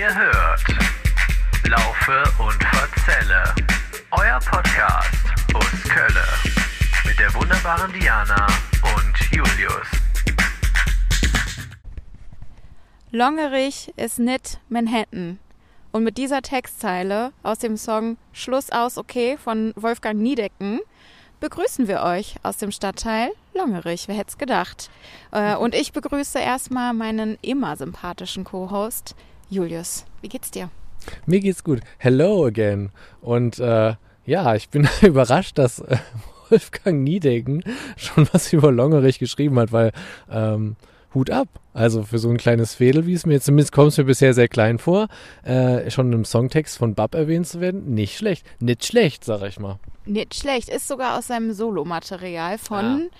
Ihr hört Laufe und Verzelle, euer Podcast aus Kölle mit der wunderbaren Diana und Julius. Longerich ist nicht Manhattan. Und mit dieser Textzeile aus dem Song Schluss aus okay von Wolfgang Niedecken begrüßen wir euch aus dem Stadtteil Longerich. Wer hätte es gedacht? Äh, und ich begrüße erstmal meinen immer sympathischen Co-Host Julius. Wie geht's dir? Mir geht's gut. Hello again. Und äh, ja, ich bin überrascht, dass äh, Wolfgang Niedecken schon was über Longerich geschrieben hat, weil ähm, Hut ab. Also für so ein kleines Fädel, wie es mir zumindest kommt es mir bisher sehr klein vor, äh, schon im Songtext von Bab erwähnt zu werden, nicht schlecht. Nicht schlecht, sag ich mal. Nicht schlecht. Ist sogar aus seinem Solomaterial von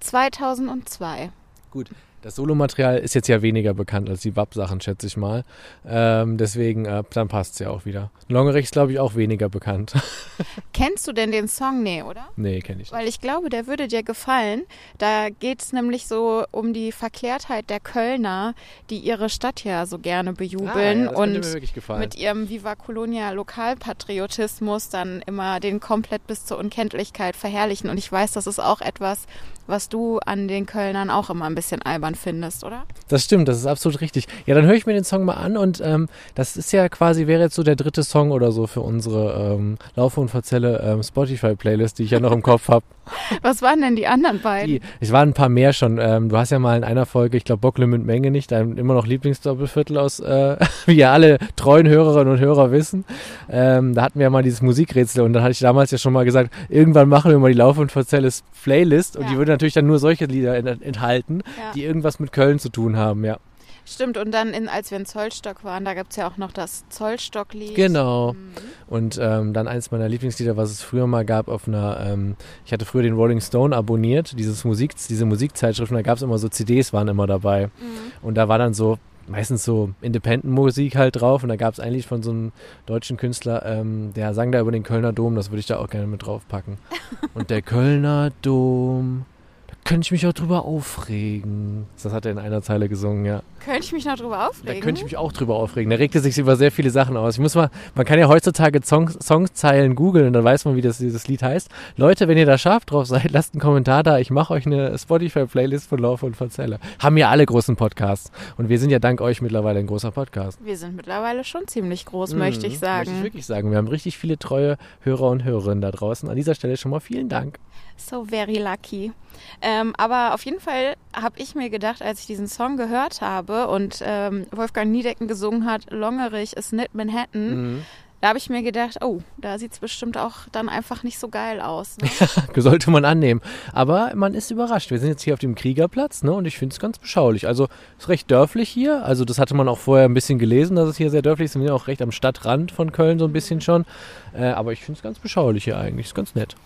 2002. Gut. Das Solomaterial ist jetzt ja weniger bekannt als die WAP-Sachen, schätze ich mal. Ähm, deswegen, äh, dann passt es ja auch wieder. Longerich ist, glaube ich, auch weniger bekannt. Kennst du denn den Song? Nee, oder? nee, kenne ich nicht. Weil ich glaube, der würde dir gefallen. Da geht es nämlich so um die Verklärtheit der Kölner, die ihre Stadt ja so gerne bejubeln Ah, ja, und mir wirklich gefallen. mit ihrem Viva Colonia Lokalpatriotismus dann immer den komplett bis zur Unkenntlichkeit verherrlichen. Und ich weiß, das ist auch etwas, was du an den Kölnern auch immer ein bisschen albern findest, oder? Das stimmt, das ist absolut richtig. Ja, dann höre ich mir den Song mal an und ähm, das ist ja quasi, wäre jetzt so der dritte Song oder so für unsere ähm, Laufe und Verzelle ähm, Spotify-Playlist, die ich ja noch im Kopf habe. Was waren denn die anderen beiden? Die, es waren ein paar mehr schon. Ähm, du hast ja mal in einer Folge, ich glaube Bockle mit Menge nicht, dein immer noch Lieblingsdoppelviertel aus, äh, wie ja alle treuen Hörerinnen und Hörer wissen. Ähm, da hatten wir ja mal dieses Musikrätsel und dann hatte ich damals ja schon mal gesagt, irgendwann machen wir mal die Laufe und Verzelle Playlist und Ja. die würde natürlich dann nur solche Lieder ent- enthalten, Ja. die irgendwas mit Köln zu tun haben, ja. Stimmt, und dann, in, als wir in Zollstock waren, da gab es ja auch noch das Zollstock-Lied. Genau. Mhm. Und ähm, dann eins meiner Lieblingslieder, was es früher mal gab auf einer, ähm, ich hatte früher den Rolling Stone abonniert, dieses Musik, diese Musikzeitschrift, und da gab es immer so CDs, waren immer dabei. Mhm. Und da war dann so, meistens so Independent-Musik halt drauf. Und da gab es ein Lied von so einem deutschen Künstler, ähm, der sang da über den Kölner Dom, das würde ich da auch gerne mit draufpacken. Und der Kölner Dom, könnte ich mich auch drüber aufregen. Das hat er in einer Zeile gesungen, ja. Könnte ich mich noch drüber Da aufregen? könnte ich mich auch drüber aufregen. Da regte sich über sehr viele Sachen aus. Ich muss mal, man kann ja heutzutage Song, Songzeilen googeln und dann weiß man, wie das, dieses Lied heißt. Leute, wenn ihr da scharf drauf seid, lasst einen Kommentar da. Ich mache euch eine Spotify-Playlist von Laufe und Verzelle. Haben ja alle großen Podcasts. Und wir sind ja dank euch mittlerweile ein großer Podcast. Wir sind mittlerweile schon ziemlich groß, möchte ich sagen. Möchte ich wirklich sagen. Wir haben richtig viele treue Hörer und Hörerinnen da draußen. An dieser Stelle schon mal vielen Dank. So very lucky. Ähm, aber auf jeden Fall habe ich mir gedacht, als ich diesen Song gehört habe und ähm, Wolfgang Niedecken gesungen hat, Longerich ist nicht Manhattan, Mhm. da habe ich mir gedacht, oh, da sieht es bestimmt auch dann einfach nicht so geil aus. Ne? Sollte man annehmen. Aber man ist überrascht. Wir sind jetzt hier auf dem Kriegerplatz, ne? Und ich finde es ganz beschaulich. Also ist recht dörflich hier. Also das hatte man auch vorher ein bisschen gelesen, dass es hier sehr dörflich ist. Wir sind ja auch recht am Stadtrand von Köln so ein bisschen schon. Äh, aber ich finde es ganz beschaulich hier eigentlich. Ist ganz nett.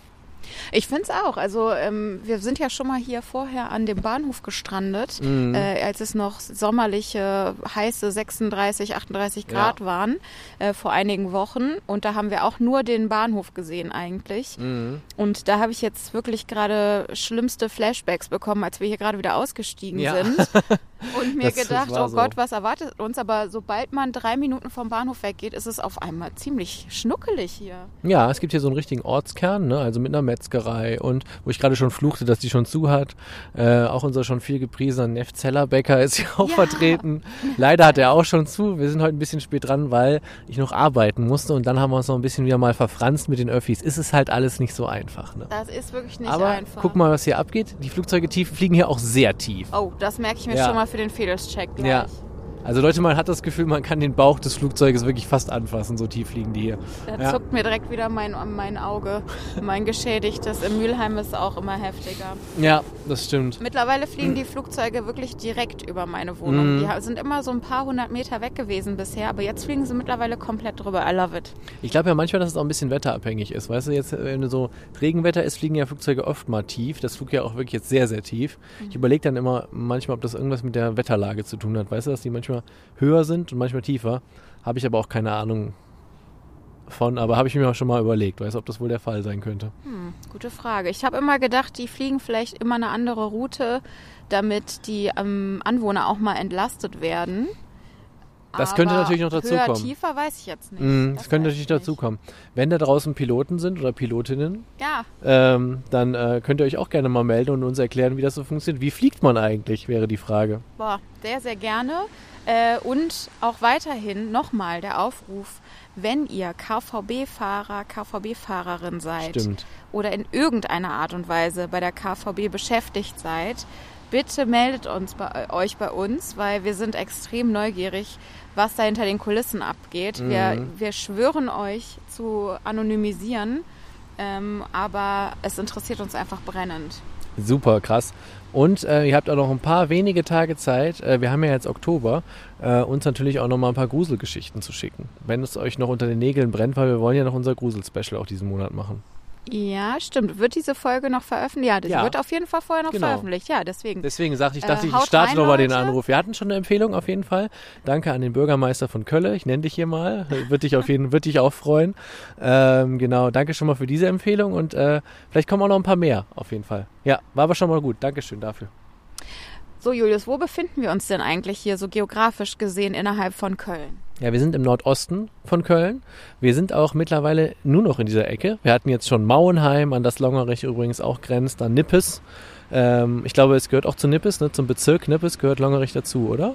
Ich finde es auch. Also ähm, wir sind ja schon mal hier vorher an dem Bahnhof gestrandet, Mhm. äh, als es noch sommerliche, heiße 36, 38 Grad Ja. waren äh, vor einigen Wochen. Und da haben wir auch nur den Bahnhof gesehen eigentlich. Mhm. Und da habe ich jetzt wirklich gerade schlimmste Flashbacks bekommen, als wir hier gerade wieder ausgestiegen Ja. sind. Und mir Das- gedacht, oh so. Gott, was erwartet uns? Aber sobald man drei Minuten vom Bahnhof weggeht, ist es auf einmal ziemlich schnuckelig hier. Ja, es gibt hier so einen richtigen Ortskern, ne? also mit einer Metzgerei und wo ich gerade schon fluchte, dass die schon zu hat. Äh, auch unser schon viel gepriesener Neff Zellerbäcker ist hier auch Ja. vertreten. Leider hat er auch schon zu. Wir sind heute ein bisschen spät dran, weil ich noch arbeiten musste und dann haben wir uns noch ein bisschen wieder mal verfranst mit den Öffis. Ist es halt alles nicht so einfach. Ne? Das ist wirklich nicht Aber einfach. guck mal, was hier abgeht. Die Flugzeuge tief, fliegen hier auch sehr tief. Oh, das merke ich mir Ja. schon mal für den Fedels-Check gleich. Ja. Also Leute, man hat das Gefühl, man kann den Bauch des Flugzeuges wirklich fast anfassen, so tief fliegen die hier. Da Ja. zuckt mir direkt wieder mein, mein Auge. Mein geschädigtes. Im Mülheim ist auch immer heftiger. Ja, das stimmt. Mittlerweile fliegen die Flugzeuge wirklich direkt über meine Wohnung. Mhm. Die sind immer so ein paar hundert Meter weg gewesen bisher, aber jetzt fliegen sie mittlerweile komplett drüber. I love it. Ich glaube ja manchmal, dass es auch ein bisschen wetterabhängig ist. Weißt du, jetzt, wenn so Regenwetter ist, fliegen ja Flugzeuge oft mal tief. Das flog ja auch wirklich jetzt sehr, sehr tief. Ich überlege dann immer manchmal, ob das irgendwas mit der Wetterlage zu tun hat. Weißt du, dass die manchmal höher sind und manchmal tiefer. Habe ich aber auch keine Ahnung von, aber habe ich mir auch schon mal überlegt, weißt du, ob das wohl der Fall sein könnte. Hm, gute Frage. Ich habe immer gedacht, die fliegen vielleicht immer eine andere Route, damit die ähm, Anwohner auch mal entlastet werden. Das könnte Aber natürlich noch dazu höher, kommen. tiefer weiß ich jetzt nicht. Mm, das könnte weiß natürlich dazu kommen. Wenn da draußen Piloten sind oder Pilotinnen, Ja, ähm, dann äh, könnt ihr euch auch gerne mal melden und uns erklären, wie das so funktioniert. Wie fliegt man eigentlich, wäre die Frage. boah, sehr, sehr gerne. Äh, und auch weiterhin nochmal der Aufruf, wenn ihr KVB-Fahrer, KVB-Fahrerin seid Stimmt. oder in irgendeiner Art und Weise bei der KVB beschäftigt seid, bitte meldet uns bei, euch bei uns, weil wir sind extrem neugierig, was da hinter den Kulissen abgeht. Wir, Mhm. wir schwören euch zu anonymisieren, ähm, aber es interessiert uns einfach brennend. Super krass. Und äh, ihr habt auch noch ein paar wenige Tage Zeit, äh, wir haben ja jetzt Oktober, äh, uns natürlich auch noch mal ein paar Gruselgeschichten zu schicken. Wenn es euch noch unter den Nägeln brennt, weil wir wollen ja noch unser Grusel-Special auch diesen Monat machen. Ja, stimmt. Wird diese Folge noch veröffentlicht? Ja, die Ja. wird auf jeden Fall vorher noch Genau. veröffentlicht. Ja, deswegen. Deswegen sagte ich, Äh, dachte ich, ich starte rein, noch mal den. Anruf. Wir hatten schon eine Empfehlung auf jeden Fall. Danke an den Bürgermeister von Kölle. Ich nenne dich hier mal. Wird dich auf jeden wird dich auch freuen. Ähm, genau, danke schon mal für diese Empfehlung und äh, vielleicht kommen auch noch ein paar mehr auf jeden Fall. Ja, war aber schon mal gut. Dankeschön dafür. So, Julius, wo befinden wir uns denn eigentlich hier so geografisch gesehen innerhalb von Köln? Ja, wir sind im Nordosten von Köln. Wir sind auch mittlerweile nur noch in dieser Ecke. Wir hatten jetzt schon Mauenheim, an das Longerich übrigens auch grenzt, dann Nippes. Ähm, ich glaube, es gehört auch zu Nippes, ne? zum Bezirk Nippes gehört Longerich dazu, oder?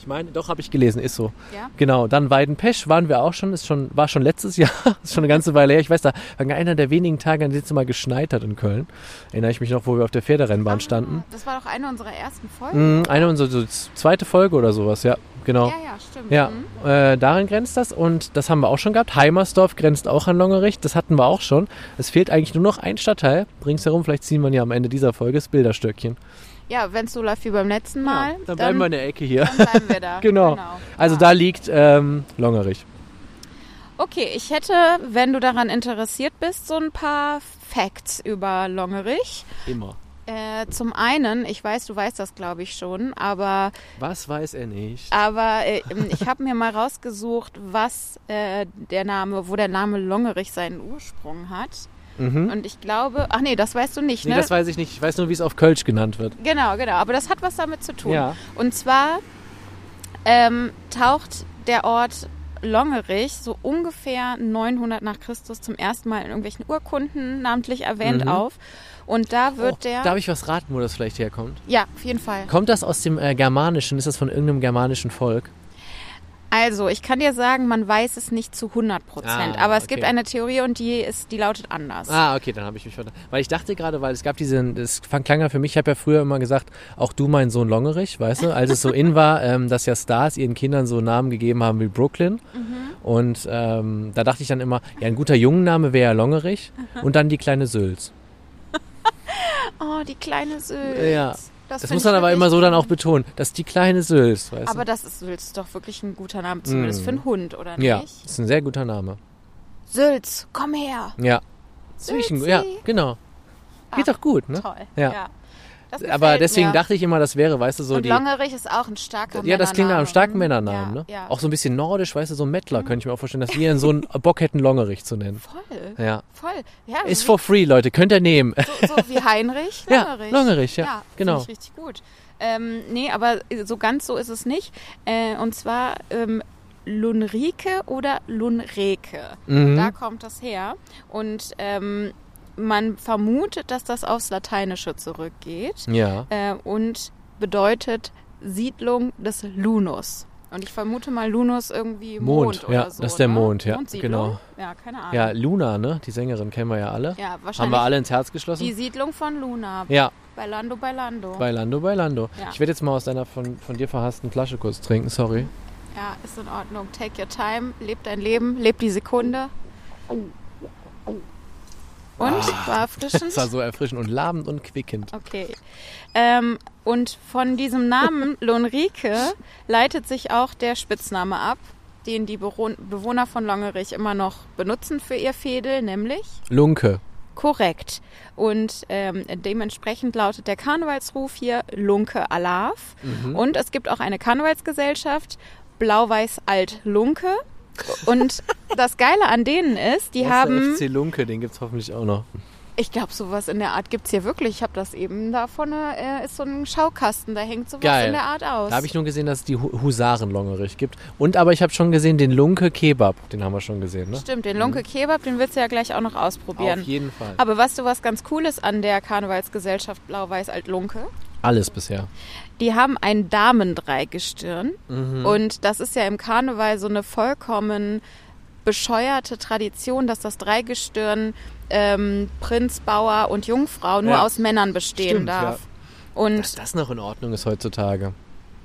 Ich meine, doch, habe ich gelesen, ist so. Ja? Genau, dann Weidenpesch waren wir auch schon, ist schon, war schon letztes Jahr, ist schon eine ganze Weile her. Ich weiß, da war einer der wenigen Tage, an denen es mal geschneit hat in Köln. Erinnere ich mich noch, wo wir auf der Pferderennbahn standen. Ah, das war doch eine unserer ersten Folgen. Mhm, eine unserer so zweite Folge oder sowas, ja, genau. Ja, ja, stimmt. Ja, Mhm. äh, daran grenzt das und das haben wir auch schon gehabt. Heimersdorf grenzt auch an Longerich, das hatten wir auch schon. Es fehlt eigentlich nur noch ein Stadtteil ringsherum. Vielleicht ziehen wir ja am Ende dieser Folge das Bilderstöckchen. Ja, wenn es so läuft wie beim letzten Mal, dann bleiben wir in der Ecke hier. dann bleiben wir da. Genau. Also Ja. da liegt ähm, Longerich. Okay, ich hätte, wenn du daran interessiert bist, so ein paar Facts über Longerich. Immer. Äh, zum einen, ich weiß, du weißt das, glaube ich schon, aber Was weiß er nicht? Aber äh, ich habe mir mal rausgesucht, was äh, der Name, wo der Name Longerich seinen Ursprung hat. Mhm. Und ich glaube, ach nee, das weißt du nicht, Nee, ne? das weiß ich nicht. Ich weiß nur, wie es auf Kölsch genannt wird. genau, genau. Aber das hat was damit zu tun. Ja. Und zwar ähm, taucht der Ort Longerich so ungefähr 900 nach Christus zum ersten Mal in irgendwelchen Urkunden namentlich erwähnt Mhm. auf. Und da wird oh, der. Darf ich was raten, wo das vielleicht herkommt? ja, auf jeden Fall. Kommt das aus dem äh, Germanischen? Ist das von irgendeinem germanischen Volk? Also, ich kann dir sagen, man weiß es nicht zu 100 Prozent. Ah, aber es okay. gibt eine Theorie und die, ist, die lautet anders. Ah, okay, dann habe ich mich verstanden. Weil ich dachte gerade, weil es gab diesen, das klang ja für mich, ich habe ja früher immer gesagt, auch du mein Sohn Longerich, weißt du, als es so in war, ähm, dass ja Stars ihren Kindern so Namen gegeben haben wie Brooklyn. Und ähm, da dachte ich dann immer, ja, ein guter Jungenname wäre ja Longerich und dann die kleine Sülz. Oh, die kleine Sülz. Ja. Das, find muss man aber immer so dann auch betonen, dass die kleine Sülz, weißt Aber das ist Sülz doch wirklich ein guter Name, zumindest Mm. für einen Hund, oder du? Ja, nicht? ist ein sehr guter Name. Sülz, komm her. Ja. Sülzi. Ja, genau. Geht Ah, doch gut, ne? Toll. Ja. Das Aber deswegen mir. dachte ich immer, das wäre, weißt du, so Und die. Longerich ist auch ein starker Ja, das klingt nach einem starken Männernamen, ja, ne? Ja. Auch so ein bisschen nordisch, weißt du, so ein Mettler, könnte ich mir auch vorstellen, dass wir so einen Bock hätten, Longerich zu nennen. Voll, Ja. voll. Ja, Ist wie, for free, Leute, könnt ihr nehmen. so, so wie Heinrich, Ja, Longerich. Longerich, ja, ja genau. Ich richtig gut. Ähm, nee, aber so ganz so ist es nicht. Äh, und zwar ähm, Lunrike oder Lunreke. Mhm. Da kommt das her. Und ähm, man vermutet, dass das aufs Lateinische zurückgeht Ja. äh, und bedeutet Siedlung des Lunus. Und ich vermute mal Lunus irgendwie Mond, Mond, oder ja, so. das ist der ne? Mond, ja, genau. Ja, keine Ahnung. Ja, Luna, ne? Die Sängerin kennen wir ja alle. Ja, Haben wahrscheinlich wir alle ins Herz geschlossen? die Siedlung von Luna. ja, Bei Lando, bei Lando. bei Lando, bei Lando. Ja. Ich werde jetzt mal aus deiner von, von dir verhassten Flasche kurz trinken, sorry. Ja, ist in Ordnung. Take your time, leb dein Leben, leb die Sekunde. Und? War erfrischend? Ah. Das war so erfrischend und labend und quickend. Okay. Ähm, und von diesem Namen Lonrike leitet sich auch der Spitzname ab, den die Bewohn- Bewohner von Longerich immer noch benutzen für ihr Fädel, nämlich Lunke. korrekt. Und ähm, dementsprechend lautet der Karnevalsruf hier Lunke Alav. Mhm. Und es gibt auch eine Karnevalsgesellschaft, Blau-Weiß Alt Lunke. Und das Geile an denen ist, die haben FC Lunke, den gibt's hoffentlich auch noch. Ich glaube, sowas in der Art gibt's hier wirklich. Ich habe das eben da vorne, äh, ist so ein Schaukasten, da hängt sowas Geil. in der Art aus. Da habe ich nur gesehen, dass es die Hu- Husaren-Longerich gibt. Und aber ich habe schon gesehen, den Lunke Kebab. Den haben wir schon gesehen, ne? Stimmt, den Lunke Kebab, den willst du ja gleich auch noch ausprobieren. Auf jeden Fall. Aber weißt du, was ganz cool ist an der Karnevalsgesellschaft Blau-Weiß-Alt-Lunke? Alles bisher. Die haben ein Damendreigestirn. Mhm. Und das ist ja im Karneval so eine vollkommen bescheuerte Tradition, dass das Dreigestirn ähm, Prinz, Bauer und Jungfrau nur Ja. aus Männern bestehen Stimmt, darf. Dass Und das noch in Ordnung ist heutzutage.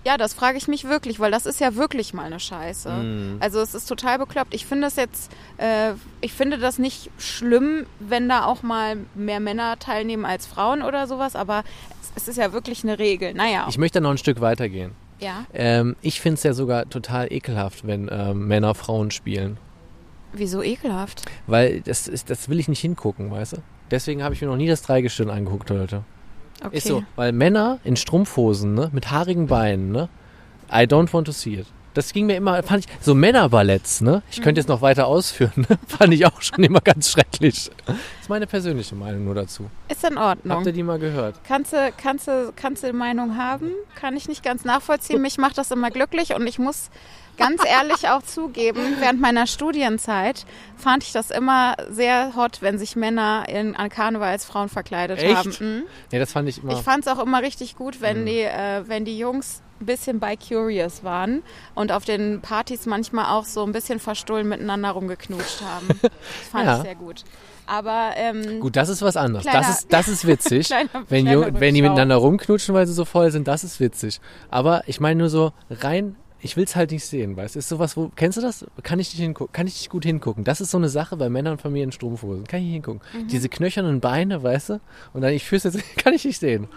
ja, das frage ich mich wirklich, weil das ist ja wirklich mal eine Scheiße. Mhm. Also es ist total bekloppt. Ich finde es jetzt, äh, ich finde das nicht schlimm, wenn da auch mal mehr Männer teilnehmen als Frauen oder sowas, aber es, ist ja wirklich eine Regel. Naja, Ich möchte noch ein Stück weitergehen. ja. Ähm, ich finde es ja sogar total ekelhaft, wenn ähm, Männer Frauen spielen. Wieso ekelhaft? Weil das, ist, das will ich nicht hingucken, weißt du? Deswegen habe ich mir noch nie das Dreigestirn angeguckt heute. Okay. Ist so, weil Männer in Strumpfhosen, ne, mit haarigen Beinen, ne, I don't want to see it. Das ging mir immer, fand ich, so Männerballetts, ne, ich könnte jetzt noch weiter ausführen, ne, fand ich auch schon immer ganz schrecklich. Das ist meine persönliche Meinung nur dazu. Ist in Ordnung. Habt ihr die mal gehört? Kannst du, kannst, du, kannst du Meinung haben? Kann ich nicht ganz nachvollziehen. Mich macht das immer glücklich und ich muss ganz ehrlich auch zugeben, während meiner Studienzeit fand ich das immer sehr hot, wenn sich Männer in, an Karneval als Frauen verkleidet Echt? haben. Mhm. Nee, das fand ich immer. Ich fand es auch immer richtig gut, wenn, Mhm. die, äh, wenn die Jungs ein bisschen bi curious waren und auf den Partys manchmal auch so ein bisschen verstohlen miteinander rumgeknutscht haben. Das fand Ja. ich sehr gut. Aber ähm, Gut, das ist was anderes. Kleiner- das, ist, das ist witzig. Kleiner- wenn, kleiner wenn die miteinander rumknutschen, weil sie so voll sind, das ist witzig. Aber ich meine nur so rein, ich will es halt nicht sehen, weißt du? Ist sowas, wo, kennst du das? Kann ich nicht hingucken? Kann ich nicht gut hingucken? Das ist so eine Sache bei Männern von mir in Strumpfhosen. Kann ich nicht hingucken. Mhm. Diese knöchernen Beine, weißt du? Und dann, ich fühl's jetzt, kann ich nicht sehen.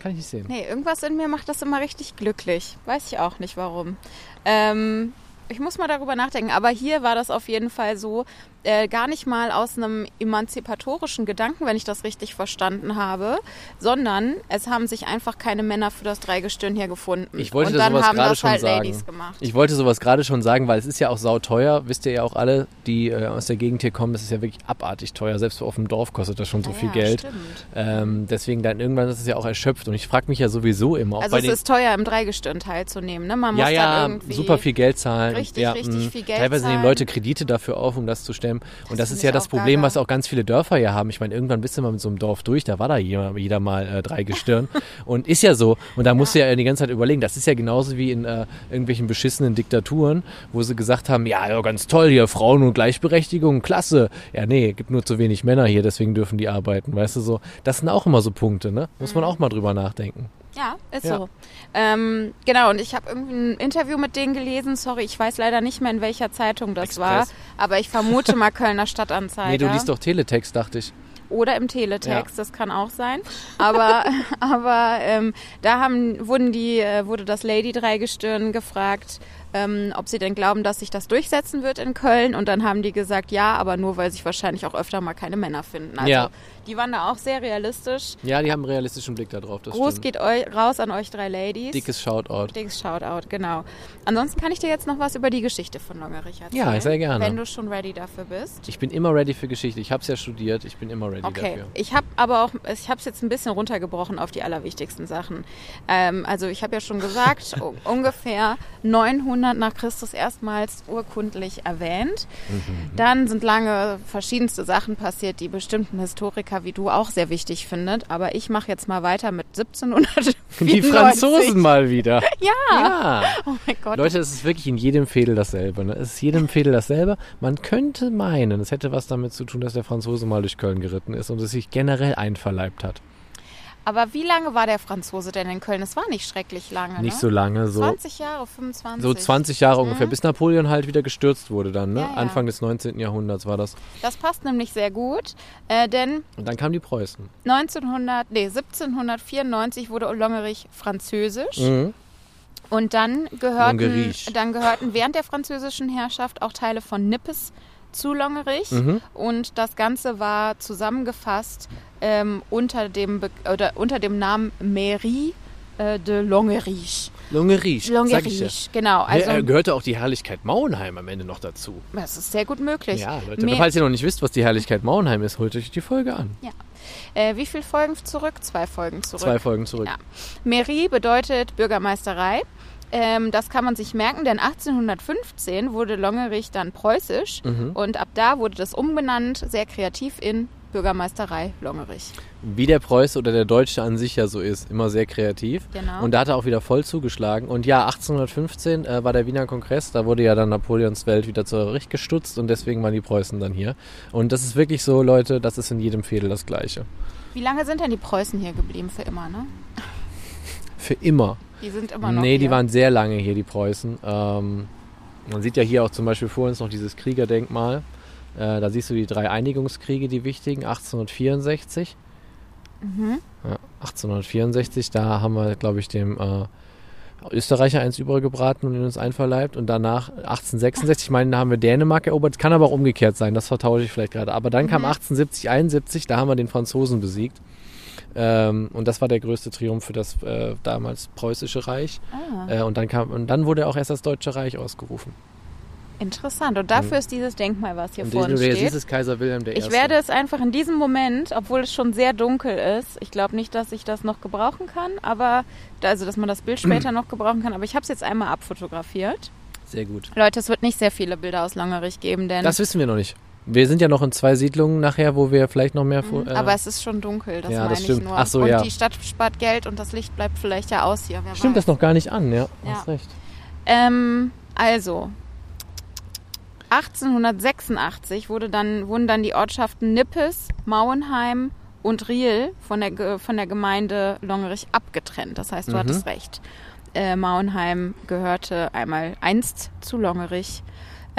Kann ich nicht sehen. Nee, irgendwas in mir macht das immer richtig glücklich. Weiß ich auch nicht warum. Ähm, ich muss mal darüber nachdenken. Aber hier war das auf jeden Fall so, äh, gar nicht mal aus einem emanzipatorischen Gedanken, wenn ich das richtig verstanden habe, sondern es haben sich einfach keine Männer für das Dreigestirn hier gefunden. Ich wollte Und dann sowas haben das schon halt sagen. Ladies gemacht. Ich wollte sowas gerade schon sagen, weil es ist ja auch sauteuer. Wisst ihr ja auch alle, die äh, aus der Gegend hier kommen, das ist ja wirklich abartig teuer. Selbst auf dem Dorf kostet das schon so Ja, viel ja, Geld. Ähm, deswegen dann irgendwann ist es ja auch erschöpft. Und ich frage mich ja sowieso immer, Also es ist teuer, im Dreigestirn teilzunehmen. Ne? Man ja, muss ja, dann irgendwie super viel Geld zahlen. Richtig, ja, richtig mh. viel Geld Teilweise nehmen zahlen. Leute Kredite dafür auf, um das zu stemmen. Und das, ist ja das Problem, was auch ganz viele Dörfer hier haben. Ich meine, irgendwann bist du mal mit so einem Dorf durch, da war da jeder, jeder mal äh, drei Gestirn. und ist ja so. Und da musst du ja die ganze Zeit überlegen. Das ist ja genauso wie in äh, irgendwelchen beschissenen Diktaturen, wo sie gesagt haben, ja, ja, ganz toll hier, Frauen und Gleichberechtigung, klasse. Ja, nee, gibt nur zu wenig Männer hier, deswegen dürfen die arbeiten. Weißt du so? Das sind auch immer so Punkte, ne? Muss Mhm. man auch mal drüber nachdenken. Ja, ist Ja. so. Ähm, genau, und ich habe irgendwie ein Interview mit denen gelesen. Sorry, ich weiß leider nicht mehr, in welcher Zeitung das Express. war. Aber ich vermute mal Kölner Stadtanzeiger. Nee, du liest doch Teletext, dachte ich. Oder im Teletext, das kann auch sein. Aber, aber ähm, da haben, wurden die, äh, wurde das Lady Dreigestirn gefragt, ähm, ob sie denn glauben, dass sich das durchsetzen wird in Köln. Und dann haben die gesagt, ja, aber nur, weil sich wahrscheinlich auch öfter mal keine Männer finden. Also Ja. die waren da auch sehr realistisch. Ja, die haben einen realistischen Blick da drauf. Das Gruß stimmt. geht eu raus an euch drei Ladies. Dickes Shoutout. Dickes Shoutout, genau. Ansonsten kann ich dir jetzt noch was über die Geschichte von Longerich erzählen. Ja, sehr gerne. Wenn du schon ready dafür bist. Ich bin immer ready für Geschichte. Ich habe es ja studiert. Ich bin immer ready Okay, dafür. ich habe aber auch, ich habe es jetzt ein bisschen runtergebrochen auf die allerwichtigsten Sachen. Ähm, also ich habe ja schon gesagt, ungefähr 900 nach Christus erstmals urkundlich erwähnt. Mhm. Dann sind lange verschiedenste Sachen passiert, die bestimmten Historiker wie du auch sehr wichtig findet. Aber ich mache jetzt mal weiter mit 1794. Die Franzosen mal wieder. Ja. Ja. Oh mein Gott. Leute, es ist wirklich in jedem Fädel dasselbe. Ne? Es ist jedem Fädel dasselbe. Man könnte meinen, es hätte was damit zu tun, dass der Franzose mal durch Köln geritten ist und es sich generell einverleibt hat. Aber wie lange war der Franzose denn in Köln? Es war nicht schrecklich lange. Nicht ne? so lange, so, 20 Jahre, 25. so 20 Jahre ungefähr, bis Napoleon halt wieder gestürzt wurde dann. Ne? Ja, ja. Anfang des 19. Jahrhunderts war das. Das passt nämlich sehr gut, äh, denn Und dann kamen die Preußen. 1900, nee, 1794 wurde Longerich französisch Mhm. und dann gehörten, dann gehörten während der französischen Herrschaft auch Teile von Nippes zu Longerich Mhm. und das Ganze war zusammengefasst ähm, unter, dem Be oder unter dem Namen Mairie äh, de Longerich. Longerich, sag ich ja. Longerich, genau. Also, Also, gehörte auch die Herrlichkeit Mauenheim am Ende noch dazu. das ist sehr gut möglich. Ja, Leute, Mehr- falls ihr noch nicht wisst, was die Herrlichkeit Mauenheim ist, holt euch die Folge an. Äh, wie viele Folgen zurück? Zwei Folgen zurück. Zwei Folgen zurück. Ja. Mairie bedeutet Bürgermeisterei. Ähm, das kann man sich merken, denn 1815 wurde Longerich dann preußisch Mhm. und ab da wurde das umbenannt, sehr kreativ in Bürgermeisterei Longerich. Wie der Preuße oder der Deutsche an sich ja so ist, immer sehr kreativ. Genau. Und da hat er auch wieder voll zugeschlagen. Und ja, 1815 äh, war der Wiener Kongress, da wurde ja dann Napoleons Welt wieder zurecht gestutzt und deswegen waren die Preußen dann hier. Und das ist wirklich so, Leute, das ist in jedem Fädel das Gleiche. Wie lange sind denn die Preußen hier geblieben? Für immer, ne? Für immer. Die sind immer noch nee, die hier. waren sehr lange hier, die Preußen. Ähm, man sieht ja hier auch zum Beispiel vor uns noch dieses Kriegerdenkmal. Äh, da siehst du die drei Einigungskriege, die wichtigen, 1864. Mhm. Ja, 1864, da haben wir, glaube ich, dem äh, Österreicher eins übergebraten und in uns einverleibt. Und danach 1866, ich meine, da haben wir Dänemark erobert. Kann aber auch umgekehrt sein, das vertausche ich vielleicht gerade. Aber dann kam 1870, 71, da haben wir den Franzosen besiegt. Ähm, und das war der größte Triumph für das äh, damals preußische Reich. Ah, Äh, und, dann kam, und dann wurde auch erst das Deutsche Reich ausgerufen. interessant. Und dafür ist dieses Denkmal, was hier und vor uns steht. ist Kaiser Wilhelm I. Ich werde es einfach in diesem Moment, obwohl es schon sehr dunkel ist, ich glaube nicht, dass ich das noch gebrauchen kann, aber also dass man das Bild später noch gebrauchen kann, aber ich habe es jetzt einmal abfotografiert. Sehr gut. Leute, es wird nicht sehr viele Bilder aus Langerich geben, denn Das wissen wir noch nicht. Wir sind ja noch in zwei Siedlungen nachher, wo wir vielleicht noch mehr... Fo- äh, Mhm. aber es ist schon dunkel, das ja, meine das stimmt. ich nur. Ach so, und ja. die Stadt spart Geld und das Licht bleibt vielleicht ja aus hier. Stimmt weiß. das noch gar nicht an, ja. Ja. Hast recht. Ähm, also 1886 wurde dann, wurden dann die Ortschaften Nippes, Mauenheim und Riel von der, von der Gemeinde Longerich abgetrennt. Das heißt, du Mhm. hattest recht. Äh, Mauenheim gehörte einmal einst zu Longerich.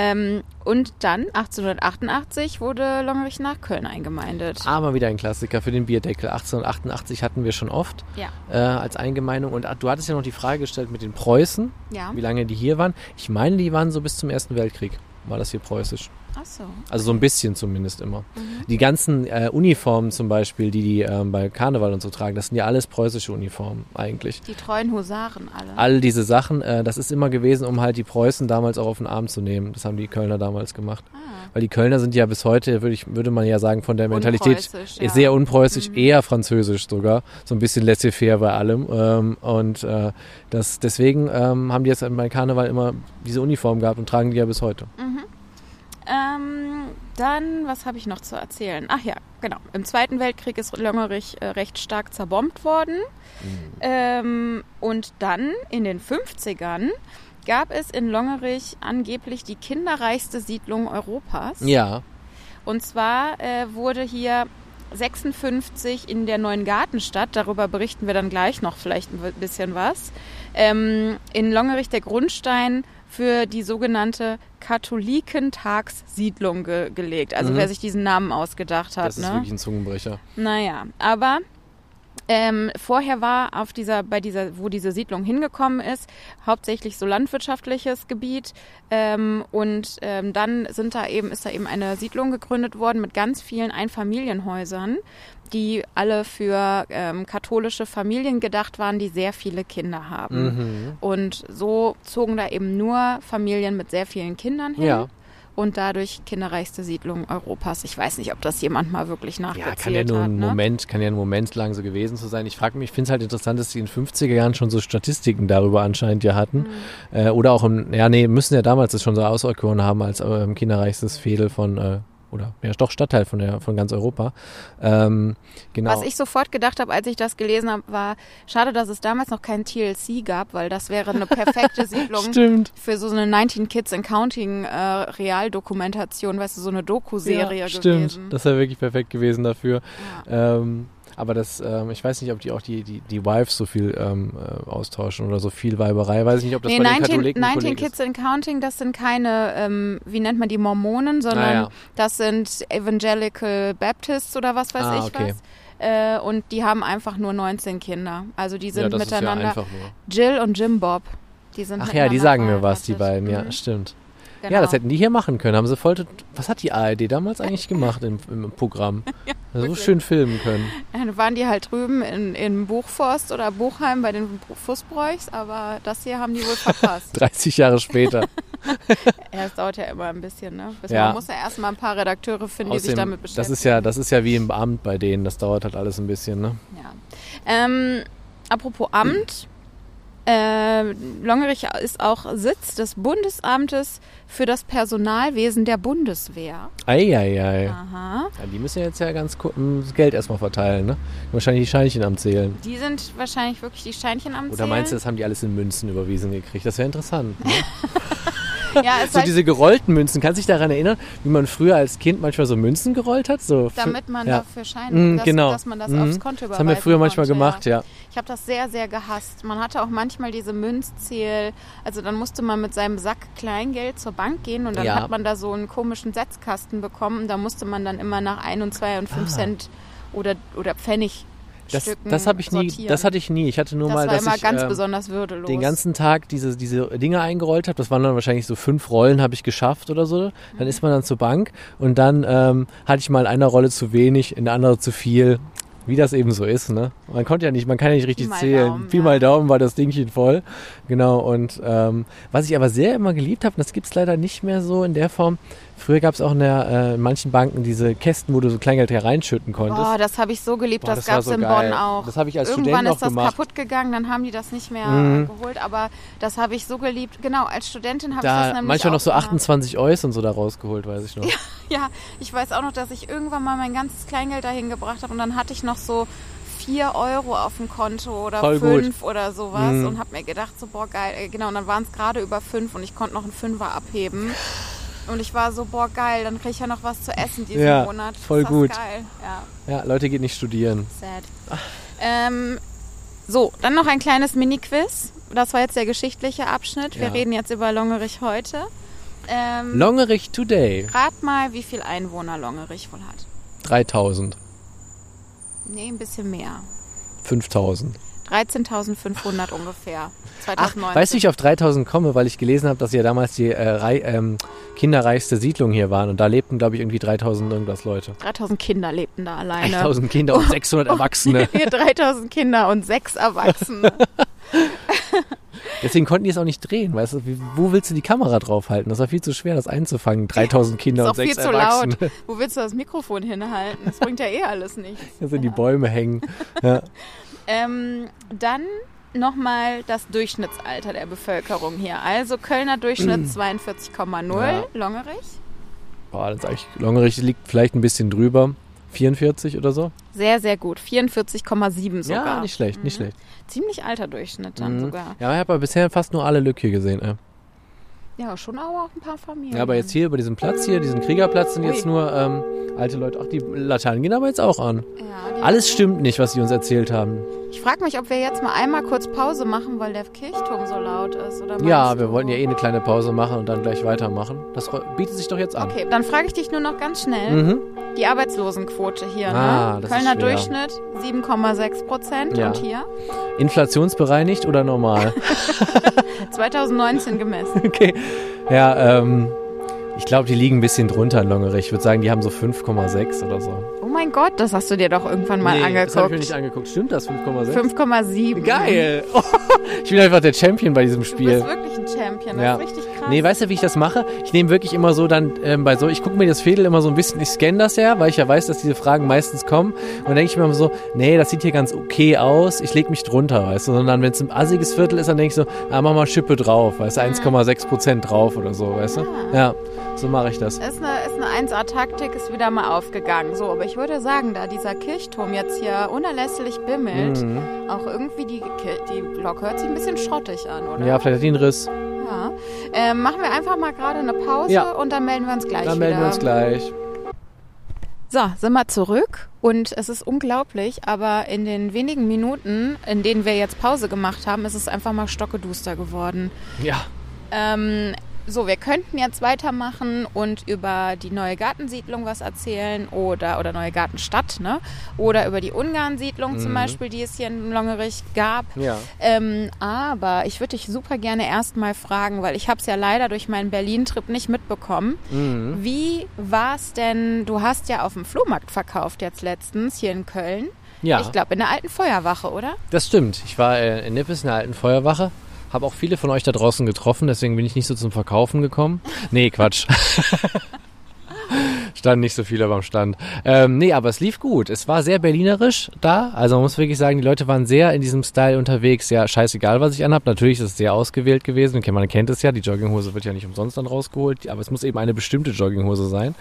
Ähm, und dann 1888 wurde Longerich nach Köln eingemeindet. Aber wieder ein Klassiker für den Bierdeckel. 1888 hatten wir schon oft Ja. äh, als Eingemeindung. Und ah, du hattest ja noch die Frage gestellt mit den Preußen, Ja. wie lange die hier waren. Ich meine, die waren so bis zum Ersten Weltkrieg. War das hier preußisch. So. Also so ein bisschen zumindest immer. Mhm. Die ganzen äh, Uniformen zum Beispiel, die die ähm, bei Karneval und so tragen, das sind ja alles preußische Uniformen eigentlich. Die treuen Husaren alle. All diese Sachen, äh, das ist immer gewesen, um halt die Preußen damals auch auf den Arm zu nehmen. Das haben die Kölner damals gemacht. Ah. Weil die Kölner sind ja bis heute, würde, ich, würde man ja sagen, von der Mentalität Unpreußisch, ja. sehr unpreußisch, eher französisch sogar. So ein bisschen laissez-faire bei allem. Ähm, und äh, das, deswegen ähm, haben die jetzt bei Karneval immer diese Uniform gehabt und tragen die ja bis heute. Ähm, dann, was habe ich noch zu erzählen? Ach ja, genau. Im Zweiten Weltkrieg ist Longerich äh, recht stark zerbombt worden. Ähm, und dann in den 50ern gab es in Longerich angeblich die kinderreichste Siedlung Europas. Ja, Und zwar äh, wurde hier 56 in der neuen Gartenstadt, darüber berichten wir dann gleich noch vielleicht ein bisschen was, ähm, in Longerich der Grundstein für die sogenannte Katholikentagssiedlung ge gelegt. Also Mhm. wer sich diesen Namen ausgedacht hat. das ist ne? wirklich ein Zungenbrecher. Naja, aber ähm, vorher war auf dieser, bei dieser, wo diese Siedlung hingekommen ist, hauptsächlich so landwirtschaftliches Gebiet. Ähm, und ähm, dann sind da eben, ist da eben eine Siedlung gegründet worden mit ganz vielen Einfamilienhäusern, die alle für ähm, katholische Familien gedacht waren, die sehr viele Kinder haben. Mhm. Und so zogen da eben nur Familien mit sehr vielen Kindern hin. Ja. Und dadurch kinderreichste Siedlung Europas. Ich weiß nicht, ob das jemand mal wirklich Ja, nachgezählt kann ja nur hat. ein ne? Moment, kann ja ein Moment lang so gewesen zu sein. Ich frage mich, ich finde es halt interessant, dass die in den 50er Jahren schon so Statistiken darüber anscheinend ja hatten. Mhm. Äh, oder auch im, ja nee, müssen ja damals das schon so auserkoren haben als ähm, kinderreichstes Fädel von, äh, oder ja doch Stadtteil von der von ganz Europa. Ähm, genau. Was ich sofort gedacht habe, als ich das gelesen habe, war, schade, dass es damals noch kein TLC gab, weil das wäre eine perfekte Siedlung für so eine 19 Kids and Counting äh, Realdokumentation, weißt du, so eine Doku-Serie ja, gewesen. Stimmt, das wäre wirklich perfekt gewesen dafür. Ähm, aber das, ähm, ich weiß nicht, ob die auch die, die, die Wives so viel ähm, äh, austauschen oder so viel Weiberei. Weiß ich nicht, ob das Nee, bei den 19, Katholiken 19 Kolleg Kids and Counting, das sind keine, ähm, wie nennt man die, Mormonen, sondern Naja. das sind Evangelical Baptists oder was weiß Ah, ich okay. was. Äh, und die haben einfach nur 19 Kinder. Also die ist. sind ja, miteinander. Ist ja einfach nur. Jill und Jim Bob. Die sind Ach ja, die sagen mir was, die beiden, ja, Mhm. stimmt. Genau. Ja, das hätten die hier machen können. Haben sie voll. Was hat die ARD damals eigentlich gemacht im, im Programm? so wirklich. schön filmen können. Ja, dann waren die halt drüben in, in Buchforst oder Buchheim bei den Fußbräuchs, aber das hier haben die wohl verpasst. 30 Jahre später. ja, es dauert ja immer ein bisschen, ne? Bis Ja. Man muss ja erstmal ein paar Redakteure finden, die sich Außerdem, damit das beschäftigen. ist ja, das ist ja wie im Amt bei denen. Das dauert halt alles ein bisschen, ne? Ja. Ähm, apropos Amt. Äh, Longerich ist auch Sitz des Bundesamtes für das Personalwesen der Bundeswehr. Eieiei. Aha. Ja, die müssen jetzt ja ganz kurz das Geld erstmal verteilen, ne? Wahrscheinlich die Scheinchen am Zählen. Die sind wahrscheinlich wirklich die Steinchen am Oder Zählen. meinst du, das haben die alles in Münzen überwiesen gekriegt? Das wäre interessant. Ne? Ja, So diese gerollten Münzen. Kannst du dich daran erinnern, wie man früher als Kind manchmal so Münzen gerollt hat? So damit man ja. dafür Scheine, Mm, dass, genau. dass man das Mhm. aufs Konto überweisen Das haben wir früher manchmal konnte, gemacht, ja. Ich habe das sehr, sehr gehasst. Man hatte auch manchmal diese Münzzähl. Also dann musste man mit seinem Sack Kleingeld zur Bank gehen und dann Ja. hat man da so einen komischen Setzkasten bekommen. Da musste man dann immer nach 1 und 2 und 5 Ah. Cent oder, oder Pfennig Das, Stücken das habe ich nie, sortieren. das hatte ich nie. Ich hatte nur das mal, war dass immer ich ganz ähm, besonders würdelos. den ganzen Tag diese, diese Dinge eingerollt habe. Das waren dann wahrscheinlich so fünf Rollen, habe ich geschafft oder so. Dann ist man dann zur Bank und dann ähm, hatte ich mal in einer Rolle zu wenig, in der anderen zu viel. Wie das eben so ist, ne? Man konnte ja nicht, man kann ja nicht richtig mal zählen. Daumen, Pi ja. mal Daumen war das Dingchen voll. Genau, und ähm, was ich aber sehr immer geliebt habe, und das gibt's leider nicht mehr so in der Form, früher gab's auch in, der, äh, in manchen Banken diese Kästen, wo du so Kleingeld hereinschütten konntest. Boah, das habe ich so geliebt. Boah, das das gab es so in geil. Bonn auch. Das habe ich als Irgendwann Student noch ist das gemacht. kaputt gegangen, dann haben die das nicht mehr Mhm. geholt. Aber das habe ich so geliebt. Genau, als Studentin habe ich das da nämlich manchmal noch so gemacht. 28 Eus und so da rausgeholt, weiß ich noch. Ja, ich weiß auch noch, dass ich irgendwann mal mein ganzes Kleingeld dahin gebracht habe und dann hatte ich noch so 4 Euro auf dem Konto oder Voll gut. 5 oder sowas Mhm. und habe mir gedacht, so boah geil, Äh, genau, und dann waren es gerade über 5 und ich konnte noch einen Fünfer abheben. Und ich war so, boah geil, dann kriege ich ja noch was zu essen diesen Ja, Monat. voll gut. geil, ja. Ja, Leute geht nicht studieren. Sad. Ähm, so, dann noch ein kleines Mini-Quiz. Das war jetzt der geschichtliche Abschnitt. Wir Ja. reden jetzt über Longerich heute. Ähm, Longerich Today. rat mal, wie viel Einwohner Longerich wohl hat. 3000. Nee, ein bisschen mehr. 5000. 13.500 ungefähr. Ach, 2019. weißt du, wie ich auf 3000 komme, weil ich gelesen habe, dass sie ja damals die äh, rei ähm, kinderreichste Siedlung hier waren und da lebten, glaube ich, irgendwie 3000 irgendwas Leute. 3000 Kinder lebten da alleine. 3000 Kinder und 600 Erwachsene. Hier 3000 Kinder und sechs Erwachsene. Deswegen konnten die es auch nicht drehen, weißt du? Wo willst du die Kamera draufhalten? Das war viel zu schwer, das einzufangen. 3000 Kinder ist und auch viel sechs zu Erwachsene. laut. Wo willst du das Mikrofon hinhalten? Das bringt ja eh alles nichts. Da sind die Bäume hängen. Ja. Ähm, dann nochmal das Durchschnittsalter der Bevölkerung hier. Also Kölner Durchschnitt 42,0, Ja. Longerich. Boah, das ist eigentlich, Longerich liegt vielleicht ein bisschen drüber. 44 oder so? Sehr, sehr gut. 44,7 sogar. Ja, nicht schlecht, nicht Mhm. schlecht. Ziemlich alter Durchschnitt dann Mhm. sogar. Ja, ich habe aber bisher fast nur alle Lücke gesehen. Ey. Ja, schon aber auch ein paar Familien. Ja, aber jetzt hier über diesen Platz hier, diesen Kriegerplatz, sind jetzt Ui. nur ähm, alte Leute. Ach, die Laternen gehen aber jetzt auch an. Ja, Alles stimmt nicht, was sie uns erzählt haben. Ich frage mich, ob wir jetzt mal einmal kurz Pause machen, weil der Kirchturm so laut ist. Oder Ja, wir du? wollten ja eh eine kleine Pause machen und dann gleich weitermachen. Das bietet sich doch jetzt an. Okay, dann frage ich dich nur noch ganz schnell. Mhm. Die Arbeitslosenquote hier, Ah, ne? das ist Kölner schwer. Durchschnitt 7,6 Prozent Ja. und hier Inflationsbereinigt oder normal? 2019 gemessen. okay. Ja, ähm, ich glaube, die liegen ein bisschen drunter in Longerich. Ich würde sagen, die haben so 5,6 oder so. Oh mein Gott, das hast du dir doch irgendwann mal nee, das habe ich mir angeguckt. nicht angeguckt. Stimmt das? 5,6? 5,7. Geil! ich bin einfach der Champion bei diesem Du Spiel. bist wirklich ein Champion, das Ja. ist richtig krass. Nee, weißt du, wie ich das mache? Ich nehme wirklich immer so dann ähm, bei so, ich gucke mir das Fädel immer so ein bisschen, ich scanne das ja, weil ich ja weiß, dass diese Fragen meistens kommen. Und dann denke ich mir immer so, nee, das sieht hier ganz okay aus, ich lege mich drunter, weißt du. Sondern wenn es ein assiges Viertel ist, dann denke ich so, ah, mach mal Schippe drauf, weißt du, 1,6 Prozent drauf oder so, weißt du. Ja, so mache ich das. Ist eine, ist eine 1A-Taktik, ist wieder mal aufgegangen. So, aber ich würde sagen, da dieser Kirchturm jetzt hier unerlässlich bimmelt, Mhm. auch irgendwie die, die Lok hört sich ein bisschen schrottig an, oder? Ja, vielleicht hat die einen Riss. Ja. Ähm, machen wir einfach mal gerade eine Pause Ja. und dann melden wir uns gleich Dann wieder. melden wir uns gleich. So, sind wir zurück und es ist unglaublich, aber in den wenigen Minuten, in denen wir jetzt Pause gemacht haben, ist es einfach mal stockeduster geworden. Ja, Ähm, so, wir könnten jetzt weitermachen und über die neue Gartensiedlung was erzählen oder, oder neue Gartenstadt, ne? Oder über die Ungarnsiedlung zum Mhm. Beispiel, die es hier in Longerich gab. Ja. Ähm, aber ich würde dich super gerne erstmal fragen, weil ich habe es ja leider durch meinen Berlin-Trip nicht mitbekommen. Mhm. Wie war es denn, du hast ja auf dem Flohmarkt verkauft jetzt letztens hier in Köln. Ja, Ich glaube in der alten Feuerwache, oder? das stimmt. Ich war äh, in Nippes in der alten Feuerwache. Habe auch viele von euch da draußen getroffen, deswegen bin ich nicht so zum Verkaufen gekommen. Nee, Quatsch. Stand nicht so viel beim Stand. Ähm, nee, aber es lief gut. Es war sehr berlinerisch da. Also man muss wirklich sagen, die Leute waren sehr in diesem Style unterwegs. Ja, scheißegal, was ich anhab. Natürlich ist es sehr ausgewählt gewesen. Okay, Man kennt es ja, die Jogginghose wird ja nicht umsonst dann rausgeholt. Aber es muss eben eine bestimmte Jogginghose sein.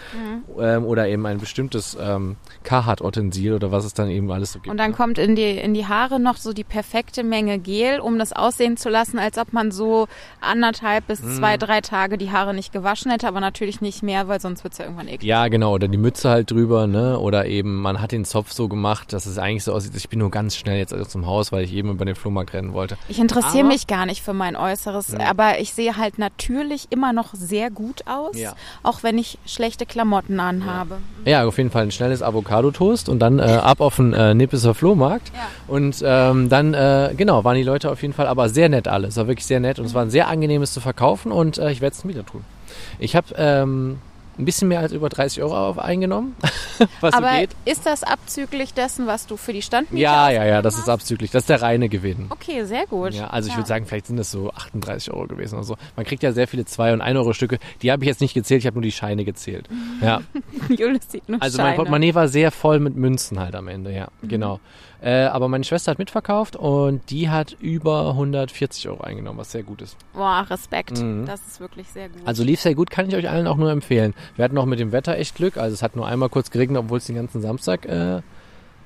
Ähm, oder eben ein bestimmtes ähm, Carhartt-Utensil oder was es dann eben alles so gibt. Und dann kommt in die, in die Haare noch so die perfekte Menge Gel, um das aussehen zu lassen, als ob man so anderthalb bis Mhm. zwei, drei Tage die Haare nicht gewaschen hätte, aber natürlich nicht mehr, weil sonst wird's ja irgendwann eklig. Ja, genau. Oder die Mütze halt drüber, ne? Oder eben, man hat den Zopf so gemacht, dass es eigentlich so aussieht, ich bin nur ganz schnell jetzt aus dem Haus, weil ich eben über den Flohmarkt rennen wollte. Ich interessiere Aber- mich gar nicht für mein Äußeres, aber ich sehe halt natürlich immer noch sehr gut aus, Ja. auch wenn ich schlechte Klamotten anhabe. Ja, auf jeden Fall ein schnelles Avocado-Toast und dann äh, ab auf den äh, Nippeser Flohmarkt. Ja. Und ähm, dann, äh, genau, waren die Leute auf jeden Fall aber sehr nett alle. Es war wirklich sehr nett und es war ein sehr angenehmes zu verkaufen und äh, ich werde es wieder tun. Ich habe ähm, ein bisschen mehr als über 30 Euro auf eingenommen, was aber so geht. ist das abzüglich dessen, was du für die Standmiete Ja, ja, ja, das ausgegeben ist abzüglich. Das ist der reine Gewinn. hast? Okay, sehr gut. Ja, also ich würde sagen, vielleicht sind das so 38 Euro gewesen oder so. Man kriegt ja sehr viele 2 und 1 Euro Stücke. Die habe ich jetzt nicht gezählt, ich habe nur die Scheine gezählt. Ja, Julius sieht nur also mein Scheine. Portemonnaie war sehr voll mit Münzen halt am Ende, ja, genau. Äh, aber meine Schwester hat mitverkauft und die hat über 140 Euro eingenommen, was sehr gut ist. Boah, Respekt. Mhm. Das ist wirklich sehr gut. Also lief sehr gut, kann ich euch allen auch nur empfehlen. Wir hatten auch mit dem Wetter echt Glück. Also es hat nur einmal kurz geregnet, obwohl es den ganzen Samstag äh,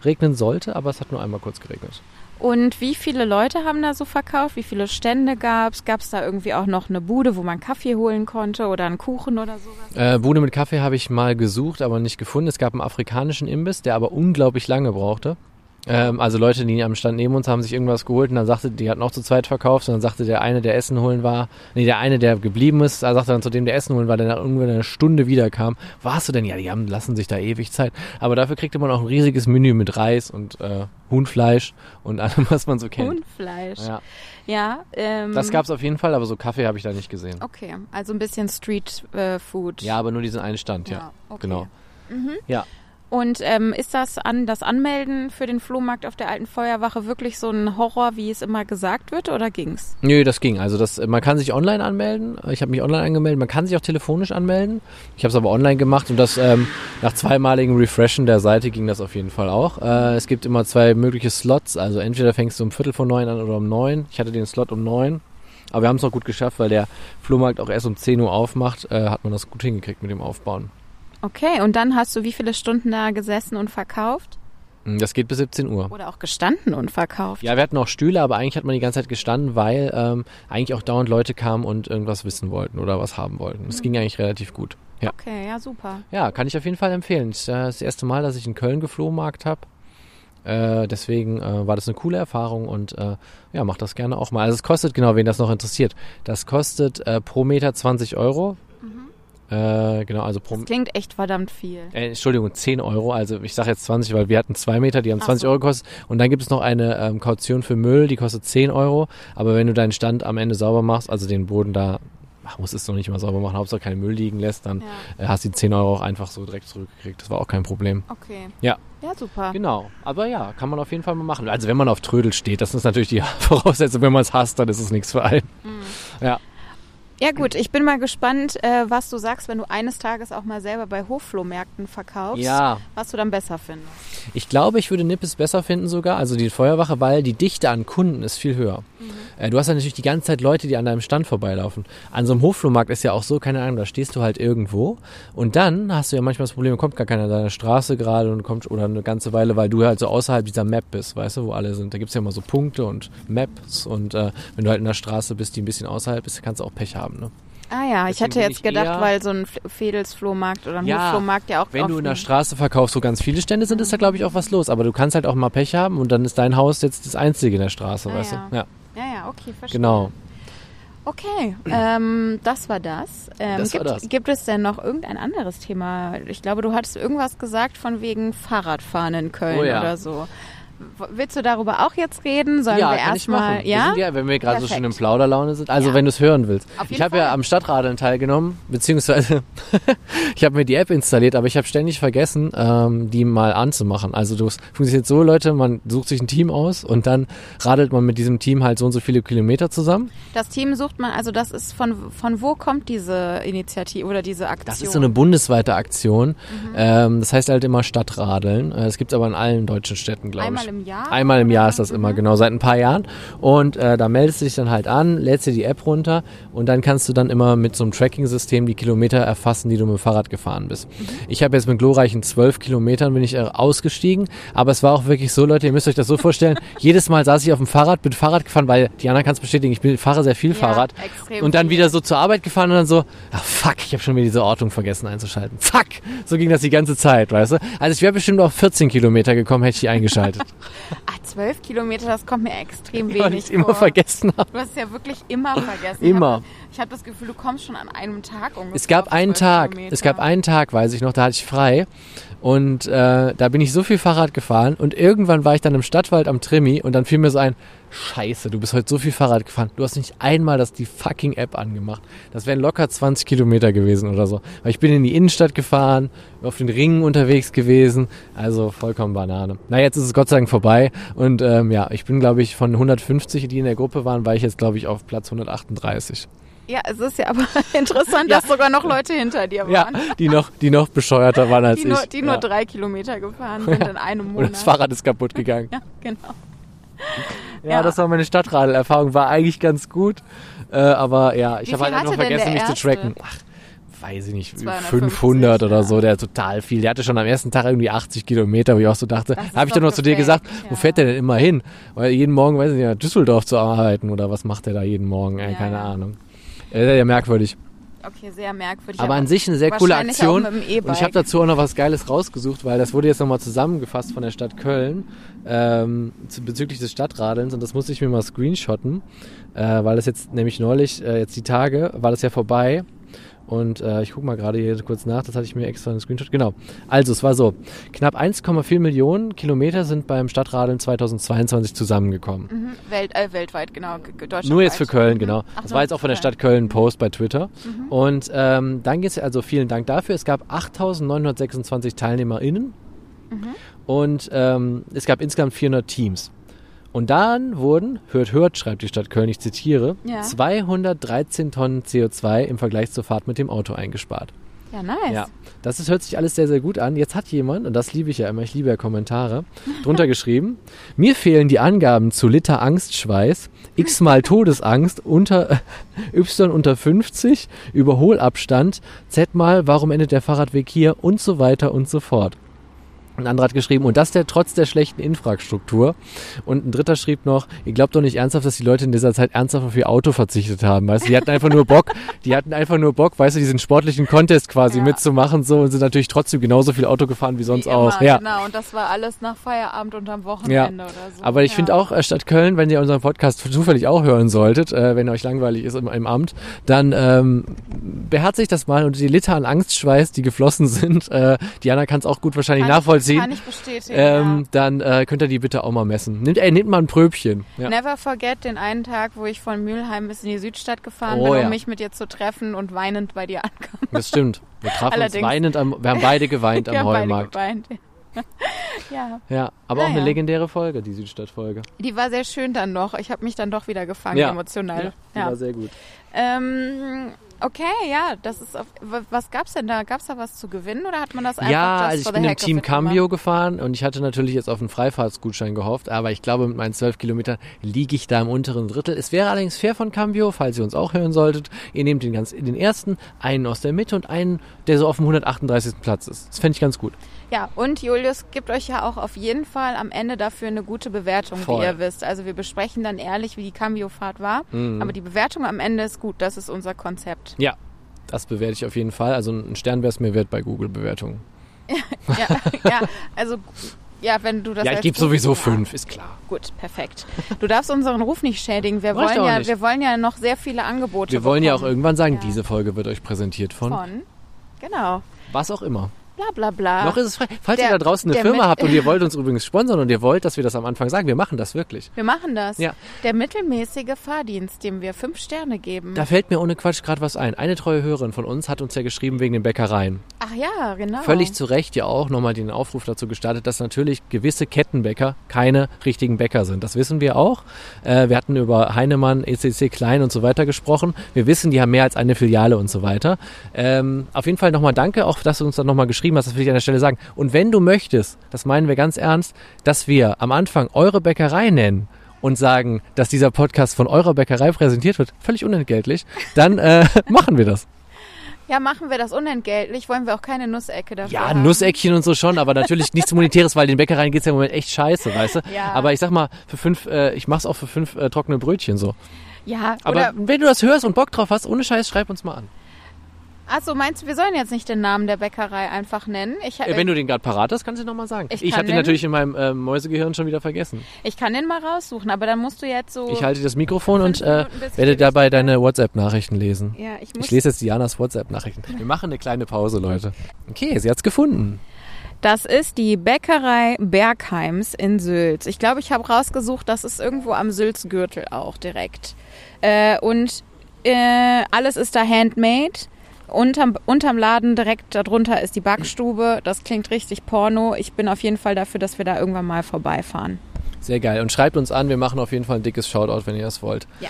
regnen sollte, aber es hat nur einmal kurz geregnet. Und wie viele Leute haben da so verkauft? Wie viele Stände gab's? Gab's da irgendwie auch noch eine Bude, wo man Kaffee holen konnte oder einen Kuchen oder sowas? Äh, Bude mit Kaffee habe ich mal gesucht, aber nicht gefunden. Es gab einen afrikanischen Imbiss, der aber unglaublich lange brauchte. Ähm, also Leute, die am Stand neben uns haben sich irgendwas geholt und dann sagte, die hatten auch zu zweit verkauft und dann sagte der eine, der Essen holen war, nee, der eine, der geblieben ist, er sagte dann zu dem, der Essen holen war, der nach irgendwann eine Stunde wiederkam. Warst du denn? Ja, die haben, lassen sich da ewig Zeit. Aber dafür kriegte man auch ein riesiges Menü mit Reis und äh, Huhnfleisch und allem, was man so kennt. Huhnfleisch. Ja, Ja, ähm, das gab's auf jeden Fall, aber so Kaffee habe ich da nicht gesehen. Okay, also ein bisschen Street äh, Food. Ja, aber nur diesen einen Stand, ja. Ja, okay. Genau. Mhm. Ja. Und ähm, ist das an das Anmelden für den Flohmarkt auf der alten Feuerwache wirklich so ein Horror, wie es immer gesagt wird, oder ging's? Nö, das ging. Also das, man kann sich online anmelden. Ich habe mich online angemeldet. Man kann sich auch telefonisch anmelden. Ich habe es aber online gemacht und das ähm, nach zweimaligem Refreshen der Seite ging das auf jeden Fall auch. Äh, es gibt immer zwei mögliche Slots. Also entweder fängst du um Viertel vor neun an oder um neun. Ich hatte den Slot um neun. Aber wir haben es noch gut geschafft, weil der Flohmarkt auch erst um 10 Uhr aufmacht. Äh, hat man das gut hingekriegt mit dem Aufbauen. Okay, und dann hast du wie viele Stunden da gesessen und verkauft? Mm, Das geht bis 17 Uhr. Oder auch gestanden und verkauft? Ja, wir hatten auch Stühle, aber eigentlich hat man die ganze Zeit gestanden, weil ähm, eigentlich auch dauernd Leute kamen und irgendwas wissen wollten oder was haben wollten. Es ging eigentlich relativ gut. Ja. Okay, ja, super. Ja, kann ich auf jeden Fall empfehlen. Es ist das erste Mal, dass ich in Köln geflohmarkt habe. Äh, deswegen äh, war das eine coole Erfahrung und äh, ja, mach das gerne auch mal. Also es kostet, genau, wen das noch interessiert, das kostet äh, pro Meter 20 Euro. Äh, genau, also pro Das klingt echt verdammt viel. äh, Entschuldigung, 10 Euro. Also ich sage jetzt 20, weil wir hatten zwei Meter, die haben Ach 20 so. Euro gekostet. Und dann gibt es noch eine ähm, Kaution für Müll, die kostet 10 Euro. Aber wenn du deinen Stand am Ende sauber machst, also den Boden da, ach, musst es noch nicht mal sauber machen, Hauptsache keinen Müll liegen lässt, dann Ja, äh, hast du die 10 Euro auch einfach so direkt zurückgekriegt. Das war auch kein Problem. okay. Ja. Ja, super. Genau. Aber ja, kann man auf jeden Fall mal machen. Also wenn man auf Trödel steht, das ist natürlich die Voraussetzung. Wenn man es hasst, dann ist es nichts für einen. Ja. Ja gut, ich bin mal gespannt, äh, was du sagst, wenn du eines Tages auch mal selber bei Hofflohmärkten verkaufst. Ja. Was du dann besser findest. Ich glaube, ich würde Nippes besser finden sogar, also die Feuerwache, weil die Dichte an Kunden ist viel höher. Äh, du hast ja natürlich die ganze Zeit Leute, die an deinem Stand vorbeilaufen. An so einem Hofflohmarkt ist ja auch so, keine Ahnung, da stehst du halt irgendwo und dann hast du ja manchmal das Problem, kommt gar keiner an deiner Straße gerade und kommt oder eine ganze Weile, weil du halt so außerhalb dieser Map bist, weißt du, wo alle sind. Da gibt's ja immer so Punkte und Maps und äh, wenn du halt in der Straße bist, die ein bisschen außerhalb ist, kannst du auch Pech haben, ne? Ah ja, ich Deswegen hatte bin jetzt ich gedacht, weil so ein Fedelsflohmarkt oder ein Ja, Hofflohmarkt ja auch Wenn du in der Straße verkaufst, wo ganz viele Stände sind, ist da glaube ich auch was los. Aber du kannst halt auch mal Pech haben und dann ist dein Haus jetzt das einzige in der Straße, Ah, weißt ja. du? Ja, Ja, ja, okay, verstehe. genau. Okay, ähm, das war das. Ähm, Das war gibt, das. gibt es denn noch irgendein anderes Thema? Ich glaube, du hattest irgendwas gesagt von wegen Fahrradfahren in Köln Oh ja. oder so. Willst du darüber auch jetzt reden? Sollen ja, wir erstmal. Ja? ja, wenn wir gerade so schön in Perfekt. Plauderlaune sind. Also Ja. wenn du es hören willst. Ich habe ja am Stadtradeln teilgenommen, beziehungsweise ich habe mir die App installiert, aber ich habe ständig vergessen, ähm, die mal anzumachen. Also das funktioniert so, Leute, man sucht sich ein Team aus und dann radelt man mit diesem Team halt so und so viele Kilometer zusammen. Das Team sucht man, also das ist von, von wo kommt diese Initiative oder diese Aktion? Das ist so eine bundesweite Aktion. Mhm. Ähm, das heißt halt immer Stadtradeln. Äh, Das gibt es aber in allen deutschen Städten, glaube ich. Einmal im Jahr? Einmal im Jahr ist das immer, genau, seit ein paar Jahren. Und äh, da meldest du dich dann halt an, lädst dir die App runter und dann kannst du dann immer mit so einem Tracking-System die Kilometer erfassen, die du mit dem Fahrrad gefahren bist. Ich habe jetzt mit glorreichen zwölf Kilometern bin ich äh, ausgestiegen, aber es war auch wirklich so, Leute, ihr müsst euch das so vorstellen, jedes Mal saß ich auf dem Fahrrad, bin Fahrrad gefahren, weil Diana kann es bestätigen, ich bin, fahre sehr viel Ja, Fahrrad. Und dann wieder so zur Arbeit gefahren und dann so, ah fuck, ich habe schon wieder diese Ortung vergessen einzuschalten. Fuck! So ging das die ganze Zeit, weißt du? Also ich wäre bestimmt auf 14 Kilometer gekommen, hätte ich die eingeschaltet. Ah, zwölf Kilometer, das kommt mir extrem ich wenig es immer vor. vergessen habe. Du hast es ja wirklich immer vergessen. Immer. Ich habe das Gefühl, du kommst schon an einem Tag ungefähr. Es gab einen 12 Tag, Kilometer. es gab einen Tag, weiß ich noch, da hatte ich frei und äh, da bin ich so viel Fahrrad gefahren und irgendwann war ich dann im Stadtwald am Trimi und dann fiel mir so ein, scheiße, du bist heute so viel Fahrrad gefahren, du hast nicht einmal das die fucking App angemacht. Das wären locker 20 Kilometer gewesen oder so. Weil ich bin in die Innenstadt gefahren, auf den Ringen unterwegs gewesen, also vollkommen Banane. Na, jetzt ist es Gott sei Dank vorbei und ähm, ja, ich bin glaube ich von 150, die in der Gruppe waren, war ich jetzt glaube ich auf Platz 138. Ja, es ist ja aber interessant, Ja. dass sogar noch Leute hinter dir Ja, waren. die noch, die noch bescheuerter waren als Die nur, ich. die nur ja. drei Kilometer gefahren sind in einem Und Monat. das Fahrrad ist kaputt gegangen. Ja, genau. Ja, Ja. das war meine Stadtradelerfahrung. War eigentlich ganz gut. Äh, aber ja, ich habe halt einfach vergessen, mich zu Erste? tracken. Ach, weiß ich nicht, 250, 500 oder ja. so, der total viel. Der hatte schon am ersten Tag irgendwie 80 Kilometer, wo ich auch so dachte, habe ich doch dann noch zu dir gesagt, ja. wo fährt der denn immer hin? Weil jeden Morgen, weiß ich nicht, Düsseldorf zu arbeiten oder was macht der da jeden Morgen? Ja, keine. Ahnung. Äh, ja, merkwürdig. Okay, sehr merkwürdig. Aber an sich eine sehr coole Aktion. Dem Und ich habe dazu auch noch was Geiles rausgesucht, weil das wurde jetzt nochmal zusammengefasst von der Stadt Köln ähm, bezüglich des Stadtradelns und das musste ich mir mal screenshotten, äh, weil das jetzt nämlich neulich, äh, jetzt die Tage, war das ja vorbei. Und äh, ich gucke mal gerade hier kurz nach, das hatte ich mir extra einen Screenshot. Genau. Also, es war so: knapp 1,4 Millionen Kilometer sind beim Stadtradeln 2022 zusammengekommen. Mhm, Welt, äh, weltweit, genau. Deutschlandweit. Nur jetzt für Köln, Mhm. genau. Ach, Das war jetzt auch von der Stadt Köln Post bei Twitter. Mhm. Und ähm, dann geht es also vielen Dank dafür. Es gab 8.926 TeilnehmerInnen Mhm. und ähm, es gab insgesamt 400 Teams. Und dann wurden, hört, hört, schreibt die Stadt Köln, ich zitiere, Ja. 213 Tonnen CO2 im Vergleich zur Fahrt mit dem Auto eingespart. Ja, nice. Ja, das ist, hört sich alles sehr, sehr gut an. Jetzt hat jemand, und das liebe ich ja immer, ich liebe ja Kommentare, drunter geschrieben, mir fehlen die Angaben zu Liter Angstschweiß, x mal Todesangst, unter y unter 50, Überholabstand, z mal, warum endet der Fahrradweg hier und so weiter und so fort. Ein anderer hat geschrieben, und das der trotz der schlechten Infrastruktur. Und ein dritter schrieb noch, ihr glaubt doch nicht ernsthaft, dass die Leute in dieser Zeit ernsthaft auf ihr Auto verzichtet haben. Weißt du, die hatten einfach nur Bock, die hatten einfach nur Bock, weißt du, diesen sportlichen Contest quasi Ja. mitzumachen so und sind natürlich trotzdem genauso viel Auto gefahren wie sonst Wie auch. Immer, ja. Genau, und das war alles nach Feierabend und am Wochenende oder so. Aber ich ja. finde auch, äh, Stadt Köln, wenn ihr unseren Podcast zufällig auch hören solltet, äh, wenn euch langweilig ist im, im Amt, dann ähm, beherzigt das mal und die Liter an Angstschweiß, die geflossen sind, äh, Diana kann es auch gut wahrscheinlich kann nachvollziehen. Ich, kann ich bestätigen. ähm, dann äh, könnt ihr die bitte auch mal messen. Nehmt, ey, nehmt mal ein Pröbchen. ja. Ja. Never forget den einen Tag, wo ich von Mülheim bis in die Südstadt gefahren Oh, bin, um ja. mich mit dir zu treffen und weinend bei dir ankam. Das stimmt. Wir trafen uns Allerdings. weinend am, wir haben beide geweint am beide Heumarkt. geweint. ja, Ja, aber auch Naja. eine legendäre Folge, die Südstadt-Folge. die war sehr schön dann noch. Ich habe mich dann doch wieder gefangen, Ja. emotional. Die Ja. war sehr gut. Ähm, okay, ja, das ist auf, wa- was gab's denn da? Gab's da was zu gewinnen oder hat man das einfach Ja, also ich bin im Team Cambio gefahren und ich hatte natürlich jetzt auf einen Freifahrtsgutschein gehofft, aber ich glaube, mit meinen 12 Kilometern liege ich da im unteren Drittel. Es wäre allerdings fair von Cambio, falls ihr uns auch hören solltet. Ihr nehmt den, ganz, den ersten, einen aus der Mitte und einen, der so auf dem 138. Platz ist. Das fände ich ganz gut. Ja, und Julius gibt euch ja auch auf jeden Fall am Ende dafür eine gute Bewertung, Voll. wie ihr wisst. Also wir besprechen dann ehrlich, wie die Cambio-Fahrt war. Mhm. Aber die Bewertung am Ende ist gut. Das ist unser Konzept. Ja, das bewerte ich auf jeden Fall. Also ein Stern wäre es mir wert bei Google-Bewertungen. ja, ja, also Ja, wenn du das Ja, ich gebe sowieso fünf, ist klar. Gut, perfekt. Du darfst unseren Ruf nicht schädigen. Wir Mach wollen ja, nicht. wir wollen ja noch sehr viele Angebote Wir wollen ja auch bekommen. irgendwann sagen, Ja. diese Folge wird euch präsentiert von, von. Genau. was auch immer. Bla bla bla. Noch ist es frei. Falls der- ihr da draußen eine Firma habt und ihr wollt uns übrigens sponsern und ihr wollt, dass wir das am Anfang sagen, wir machen das wirklich. wir machen das. Ja. Der mittelmäßige Fahrdienst, dem wir fünf Sterne geben. Da fällt mir ohne Quatsch gerade was ein. Eine treue Hörerin von uns hat uns ja geschrieben wegen den Bäckereien. Ach ja, genau. Völlig zu Recht ja auch nochmal den Aufruf dazu gestartet, dass natürlich gewisse Kettenbäcker keine richtigen Bäcker sind. Das wissen wir auch. Äh, wir hatten über Heinemann, ECC Klein und so weiter gesprochen. Wir wissen, die haben mehr als eine Filiale und so weiter. Ähm, auf jeden Fall nochmal danke, auch dass du uns dann nochmal geschrieben hast, das will ich an der Stelle sagen. Und wenn du möchtest, das meinen wir ganz ernst, dass wir am Anfang eure Bäckerei nennen und sagen, dass dieser Podcast von eurer Bäckerei präsentiert wird, völlig unentgeltlich, dann äh, machen wir das. Ja, machen wir das unentgeltlich. Wollen wir auch keine Nussecke dafür Ja, haben. Nusseckchen und so schon, aber natürlich nichts Monetäres, weil den Bäckereien geht's ja im Moment echt scheiße, weißt du? Ja. Aber ich sag mal, für fünf, äh, ich mach's auch für fünf äh, trockene Brötchen so. Ja, Aber oder, wenn du das hörst und Bock drauf hast, ohne Scheiß, schreib uns mal an. Achso, meinst du, wir sollen jetzt nicht den Namen der Bäckerei einfach nennen? Ich, Äh, wenn du den gerade parat hast, kannst du nochmal sagen. Ich Ich, habe den natürlich in meinem äh, Mäusegehirn schon wieder vergessen. ich kann den mal raussuchen, aber dann musst du jetzt so... Ich halte das Mikrofon und äh, werde dabei deine WhatsApp-Nachrichten lesen. ja, ich muss Ich lese jetzt Dianas WhatsApp-Nachrichten. Wir machen eine kleine Pause, Leute. Okay, sie hat's gefunden. Das ist die Bäckerei Bergheims in Sülz. Ich glaube, ich habe rausgesucht, das ist irgendwo am Sülzgürtel auch direkt. Äh, und äh, alles ist da handmade. Unterm, unterm Laden direkt darunter ist die Backstube. Das klingt richtig porno. Ich bin auf jeden Fall dafür, dass wir da irgendwann mal vorbeifahren. Sehr geil. Und schreibt uns an, wir machen auf jeden Fall ein dickes Shoutout, wenn ihr das wollt. Ja.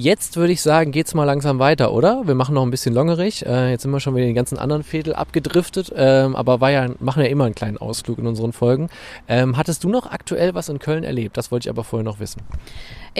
Jetzt würde ich sagen, geht's mal langsam weiter, oder? Wir machen noch ein bisschen longerig. Äh, jetzt sind wir schon wieder in den ganzen anderen Viertel abgedriftet, ähm, aber war ja, machen ja immer einen kleinen Ausflug in unseren Folgen. Ähm, hattest du noch aktuell was in Köln erlebt? Das wollte ich aber vorher noch wissen.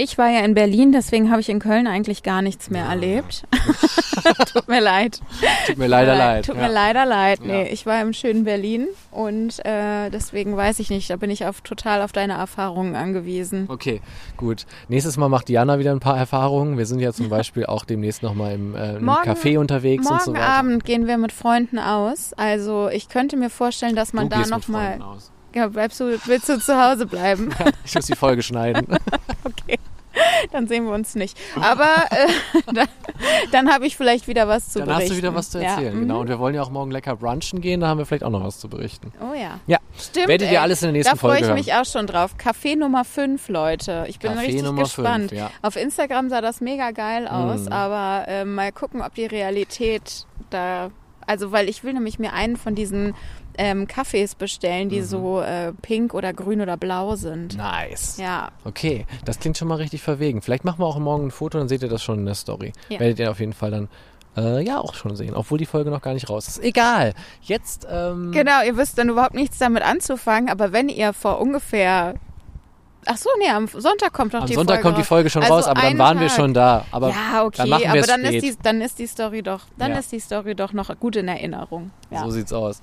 Ich war ja in Berlin, deswegen habe ich in Köln eigentlich gar nichts mehr erlebt. Tut mir leid. Tut mir leider Tut mir leid. Tut ja. mir leider leid. Ja. Nee, ich war im schönen Berlin und äh, deswegen weiß ich nicht, da bin ich auf, total auf deine Erfahrungen angewiesen. Okay, gut. Nächstes Mal macht Diana wieder ein paar Erfahrungen. Wir sind ja zum Beispiel auch demnächst nochmal im, äh, im Morgen- Café unterwegs und so Morgen weiter. Abend gehen wir mit Freunden aus. Also ich könnte mir vorstellen, dass man du da gehst mit nochmal. Ja, bleibst du, willst du zu Hause bleiben? Ich muss die Folge schneiden. okay. Dann sehen wir uns nicht. Aber äh, dann, dann habe ich vielleicht wieder was zu Dann berichten. hast du wieder was zu Ja, erzählen, mhm. genau. Und wir wollen ja auch morgen lecker brunchen gehen, da haben wir vielleicht auch noch was zu berichten. Oh ja. Ja, Stimmt. werdet ihr ey. alles in der nächsten Da freue Folge ich hören. mich auch schon drauf. Café Nummer 5, Leute. Ich bin Café richtig Nummer gespannt. fünf, ja. Auf Instagram sah das mega geil aus, Mhm. aber äh, mal gucken, ob die Realität da. Also, weil ich will nämlich mir einen von diesen ähm, Kaffees bestellen, Mhm. die so äh, pink oder grün oder blau sind. Nice. Ja, Okay, das klingt schon mal richtig verwegen. Vielleicht machen wir auch morgen ein Foto, dann seht ihr das schon in der Story. Ja. Werdet ihr auf jeden Fall dann äh, ja auch schon sehen, obwohl die Folge noch gar nicht raus ist. Egal. Jetzt ähm, genau. Ihr wisst dann überhaupt nichts damit anzufangen, aber wenn ihr vor ungefähr. Ach so, nee, am Sonntag kommt noch am die Sonntag Folge kommt die. Folge schon Also raus, aber dann waren wir Tag. schon da. Aber ja, okay, dann machen wir aber es dann ist, die, dann ist die Story doch, dann Ja. ist die Story doch noch gut in Erinnerung. Ja. so sieht's aus.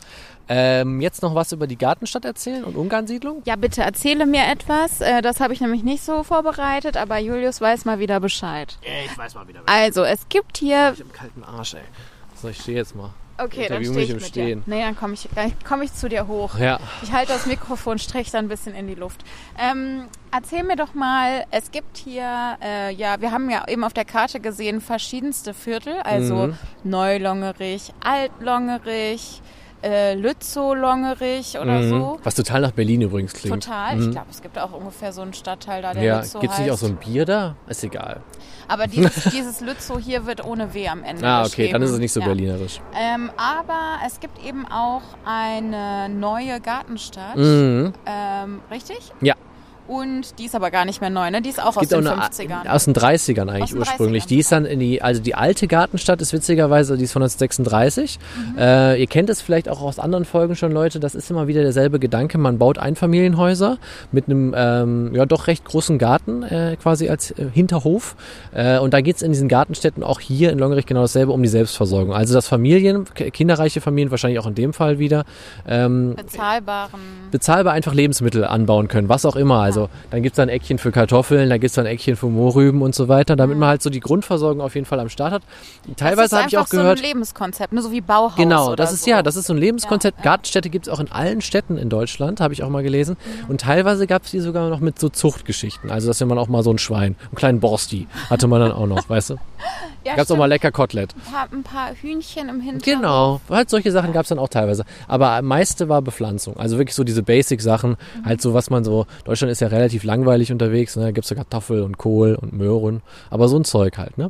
Ähm, jetzt noch was über die Gartenstadt erzählen und Ungarnsiedlung? Ja, bitte erzähle mir etwas. Äh, Das habe ich nämlich nicht so vorbereitet, aber Julius weiß mal wieder Bescheid. Ich weiß mal wieder. Also, es gibt hier. Ich einen kalten Arsch, ey. So, ich stehe jetzt mal. Okay, dann stehe ich mit Stehen. dir. Nee, dann komme ich, dann komm ich zu dir hoch. Ja. Ich halte das Mikrofon, strecke dann ein bisschen in die Luft. Ähm, erzähl mir doch mal, es gibt hier, äh, ja, wir haben ja eben auf der Karte gesehen, verschiedenste Viertel, also Mhm. Neulongerich, Altlongerich, äh, Lützow-Longerich oder Mhm. so. Was total nach Berlin übrigens klingt. Total. Mhm. Ich glaube, es gibt auch ungefähr so einen Stadtteil da, der Ja, Lützow gibt's nicht heißt. auch so ein Bier da? Ist egal. Aber dieses, dieses Lützow hier wird ohne W am Ende Ah, okay, dann ist es nicht so Ja. berlinerisch. Ähm, aber es gibt eben auch eine neue Gartenstadt. Mhm. Ähm, richtig? Ja. Und die ist aber gar nicht mehr neu, ne? Die ist auch aus den auch eine, 50ern. aus den 30ern eigentlich den ursprünglich. 30ern. Die ist dann in die, also die alte Gartenstadt ist witzigerweise, die ist von 1936. Mhm. Äh, ihr kennt es vielleicht auch aus anderen Folgen schon, Leute. Das ist immer wieder derselbe Gedanke. Man baut Einfamilienhäuser mit einem, ähm, ja, doch recht großen Garten, äh, quasi als äh, Hinterhof. Äh, und da geht's in diesen Gartenstädten auch hier in Longerich genau dasselbe um die Selbstversorgung. Also, dass Familien, kinderreiche Familien wahrscheinlich auch in dem Fall wieder, ähm, Bezahlbaren. bezahlbar einfach Lebensmittel anbauen können, was auch immer. Also Also dann gibt's da ein Eckchen für Kartoffeln, da gibt's da ein Eckchen für Mohrrüben und so weiter, damit man halt so die Grundversorgung auf jeden Fall am Start hat. Teilweise habe ich auch einfach so gehört. ein Lebenskonzept, ne? so wie Bauhaus Genau, das ist so. ja, das ist so ein Lebenskonzept. Ja, ja. Gartenstädte gibt's auch in allen Städten in Deutschland, habe ich auch mal gelesen. Und teilweise gab's die sogar noch mit so Zuchtgeschichten. Also, dass man auch mal so ein Schwein, einen kleinen Borsti hatte man dann auch noch, weißt du? ja, Gab's auch mal lecker Kotelett. Ein paar, ein paar Hühnchen im Hintergrund. Genau, halt solche Sachen gab's dann auch teilweise. Aber am meiste war Bepflanzung. Also wirklich so diese Basic-Sachen, halt so, was man so, Deutschland ist ja relativ langweilig unterwegs, ne? Da gibt's so Kartoffel und Kohl und Möhren. Aber so ein Zeug halt, ne?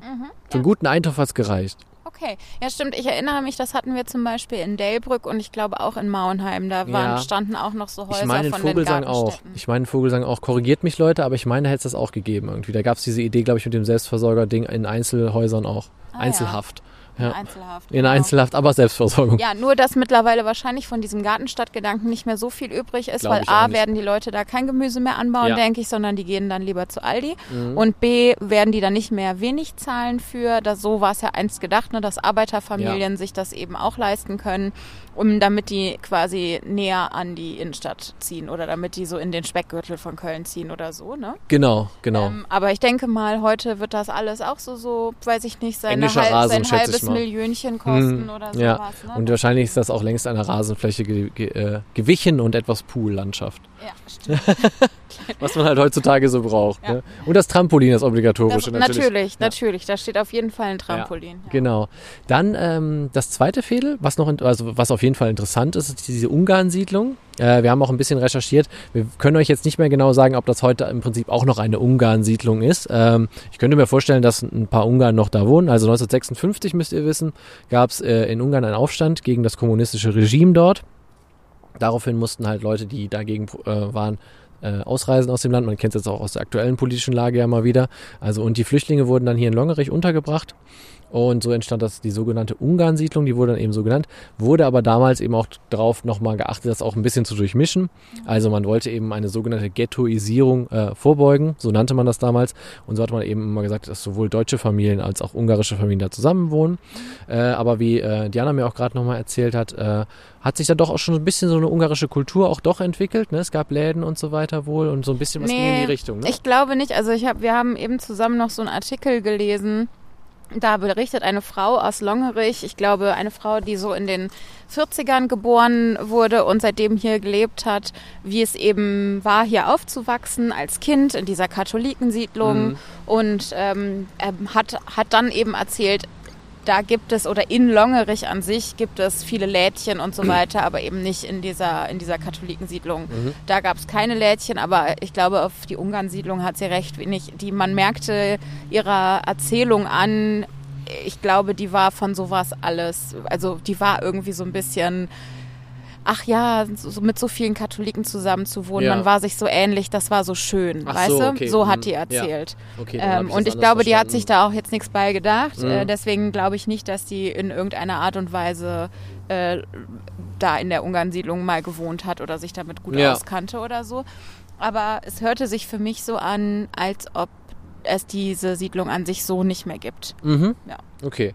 So einen guten Eintopf hat's gereicht. Okay, ja stimmt. Ich erinnere mich, das hatten wir zum Beispiel in Delbrück und ich glaube auch in Mauenheim. Da waren, Ja. standen auch noch so Häuser Ich meine den von Vogelsang den auch. Ich meine den Vogelsang auch. Korrigiert mich Leute, aber ich meine, da hätte es das auch gegeben irgendwie. Da gab es diese Idee, glaube ich, mit dem Selbstversorger-Ding in Einzelhäusern auch. Ah, Einzelhaft. In Ja. Einzelhaft. In genau. Einzelhaft, aber Selbstversorgung. Ja, nur dass mittlerweile wahrscheinlich von diesem Gartenstadtgedanken nicht mehr so viel übrig ist, Glaub weil A, werden die Leute da kein Gemüse mehr anbauen, Ja. Mhm. denke ich, sondern die gehen dann lieber zu Aldi. Und B, werden die dann nicht mehr wenig zahlen für, das, so war es ja einst gedacht, ne, dass Arbeiterfamilien sich das eben auch leisten können, um damit die quasi näher an die Innenstadt ziehen oder damit die so in den Speckgürtel von Köln ziehen oder so, ne? Genau, genau. Ähm, aber ich denke mal, heute wird das alles auch so, so, weiß ich nicht, seine halb, Rasen, sein halbes. Millionchen kosten Hm, oder sowas. ja. Ne? Und wahrscheinlich ist das auch längst einer Rasenfläche ge ge äh, gewichen und etwas Poollandschaft. Ja, stimmt. Was man halt heutzutage so braucht. Ja. Ne? Und das Trampolin, das obligatorische Das, natürlich. natürlich, natürlich. Da steht auf jeden Fall ein Trampolin. Genau. Dann ähm, das zweite Fädel, was noch, in- also was auf jeden Fall interessant ist, ist diese Ungarn-Siedlung. Äh, wir haben auch ein bisschen recherchiert. Wir können euch jetzt nicht mehr genau sagen, ob das heute im Prinzip auch noch eine Ungarn-Siedlung ist. Ähm, ich könnte mir vorstellen, dass ein paar Ungarn noch da wohnen. Also 1956 müsst ihr wissen, gab es äh, in Ungarn einen Aufstand gegen das kommunistische Regime dort. Daraufhin mussten halt Leute, die dagegen äh, waren, äh, ausreisen aus dem Land. Man kennt es jetzt auch aus der aktuellen politischen Lage ja mal wieder. Also und die Flüchtlinge wurden dann hier in Longerich untergebracht. Und so entstand das die sogenannte Ungarn-Siedlung, die wurde dann eben so genannt, wurde aber damals eben auch darauf nochmal geachtet, das auch ein bisschen zu durchmischen. Also man wollte eben eine sogenannte Ghettoisierung äh, vorbeugen, so nannte man das damals. Und so hat man eben immer gesagt, dass sowohl deutsche Familien als auch ungarische Familien da zusammenwohnen. Äh, aber wie äh, Diana mir auch gerade nochmal erzählt hat, äh, hat sich da doch auch schon ein bisschen so eine ungarische Kultur auch doch entwickelt. Ne? Es gab Läden und so weiter wohl und so ein bisschen was ging in die Richtung. Ne? Ich glaube nicht. Also ich hab, wir haben eben zusammen noch so einen Artikel gelesen. Da berichtet eine Frau aus Longerich, ich glaube eine Frau, die so in den 40ern geboren wurde und seitdem hier gelebt hat, wie es eben war, hier aufzuwachsen als Kind in dieser Katholikensiedlung Mhm. und ähm, hat, hat dann eben erzählt, da gibt es oder in Longerich an sich gibt es viele Lädchen und so weiter, aber eben nicht in dieser, in dieser Katholikensiedlung. Mhm. Da gab es keine Lädchen, aber ich glaube, auf die Ungarn-Siedlung hat sie recht wenig. Die, man merkte ihrer Erzählung an, ich glaube, die war von sowas alles, also die war irgendwie so ein bisschen, ach ja, so, mit so vielen Katholiken zusammen zu wohnen, Ja. man war sich so ähnlich, das war so schön, Ach weißt so, du? okay. So hat Mhm. die Ja. erzählt. Okay, dann hab Ähm, das und ich glaube, die hat verstanden. sich da auch jetzt nichts bei gedacht. Mhm. Äh, deswegen glaube ich nicht, dass die in irgendeiner Art und Weise äh, da in der Ungarn-Siedlung mal gewohnt hat oder sich damit gut Ja. auskannte oder so. Aber es hörte sich für mich so an, als ob es diese Siedlung an sich so nicht mehr gibt. Mhm. Ja. Okay.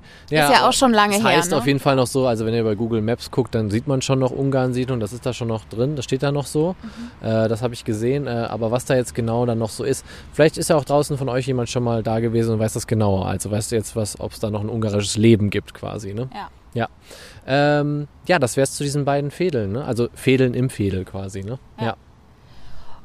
ist ja auch schon lange das her. heißt ne? auf jeden Fall noch so, also wenn ihr bei Google Maps guckt, dann sieht man schon noch Ungarn-Siedlung, das ist da schon noch drin, das steht da noch so. Mhm. Äh, das habe ich gesehen, äh, aber was da jetzt genau dann noch so ist, vielleicht ist ja auch draußen von euch jemand schon mal da gewesen und weiß das genauer. Also weißt du jetzt ob es da noch ein ungarisches Leben gibt quasi, ne? Ja. Ja. Ähm, ja, das wär's zu diesen beiden Fädeln, ne? Also Fädeln im Fädel quasi, ne? Ja.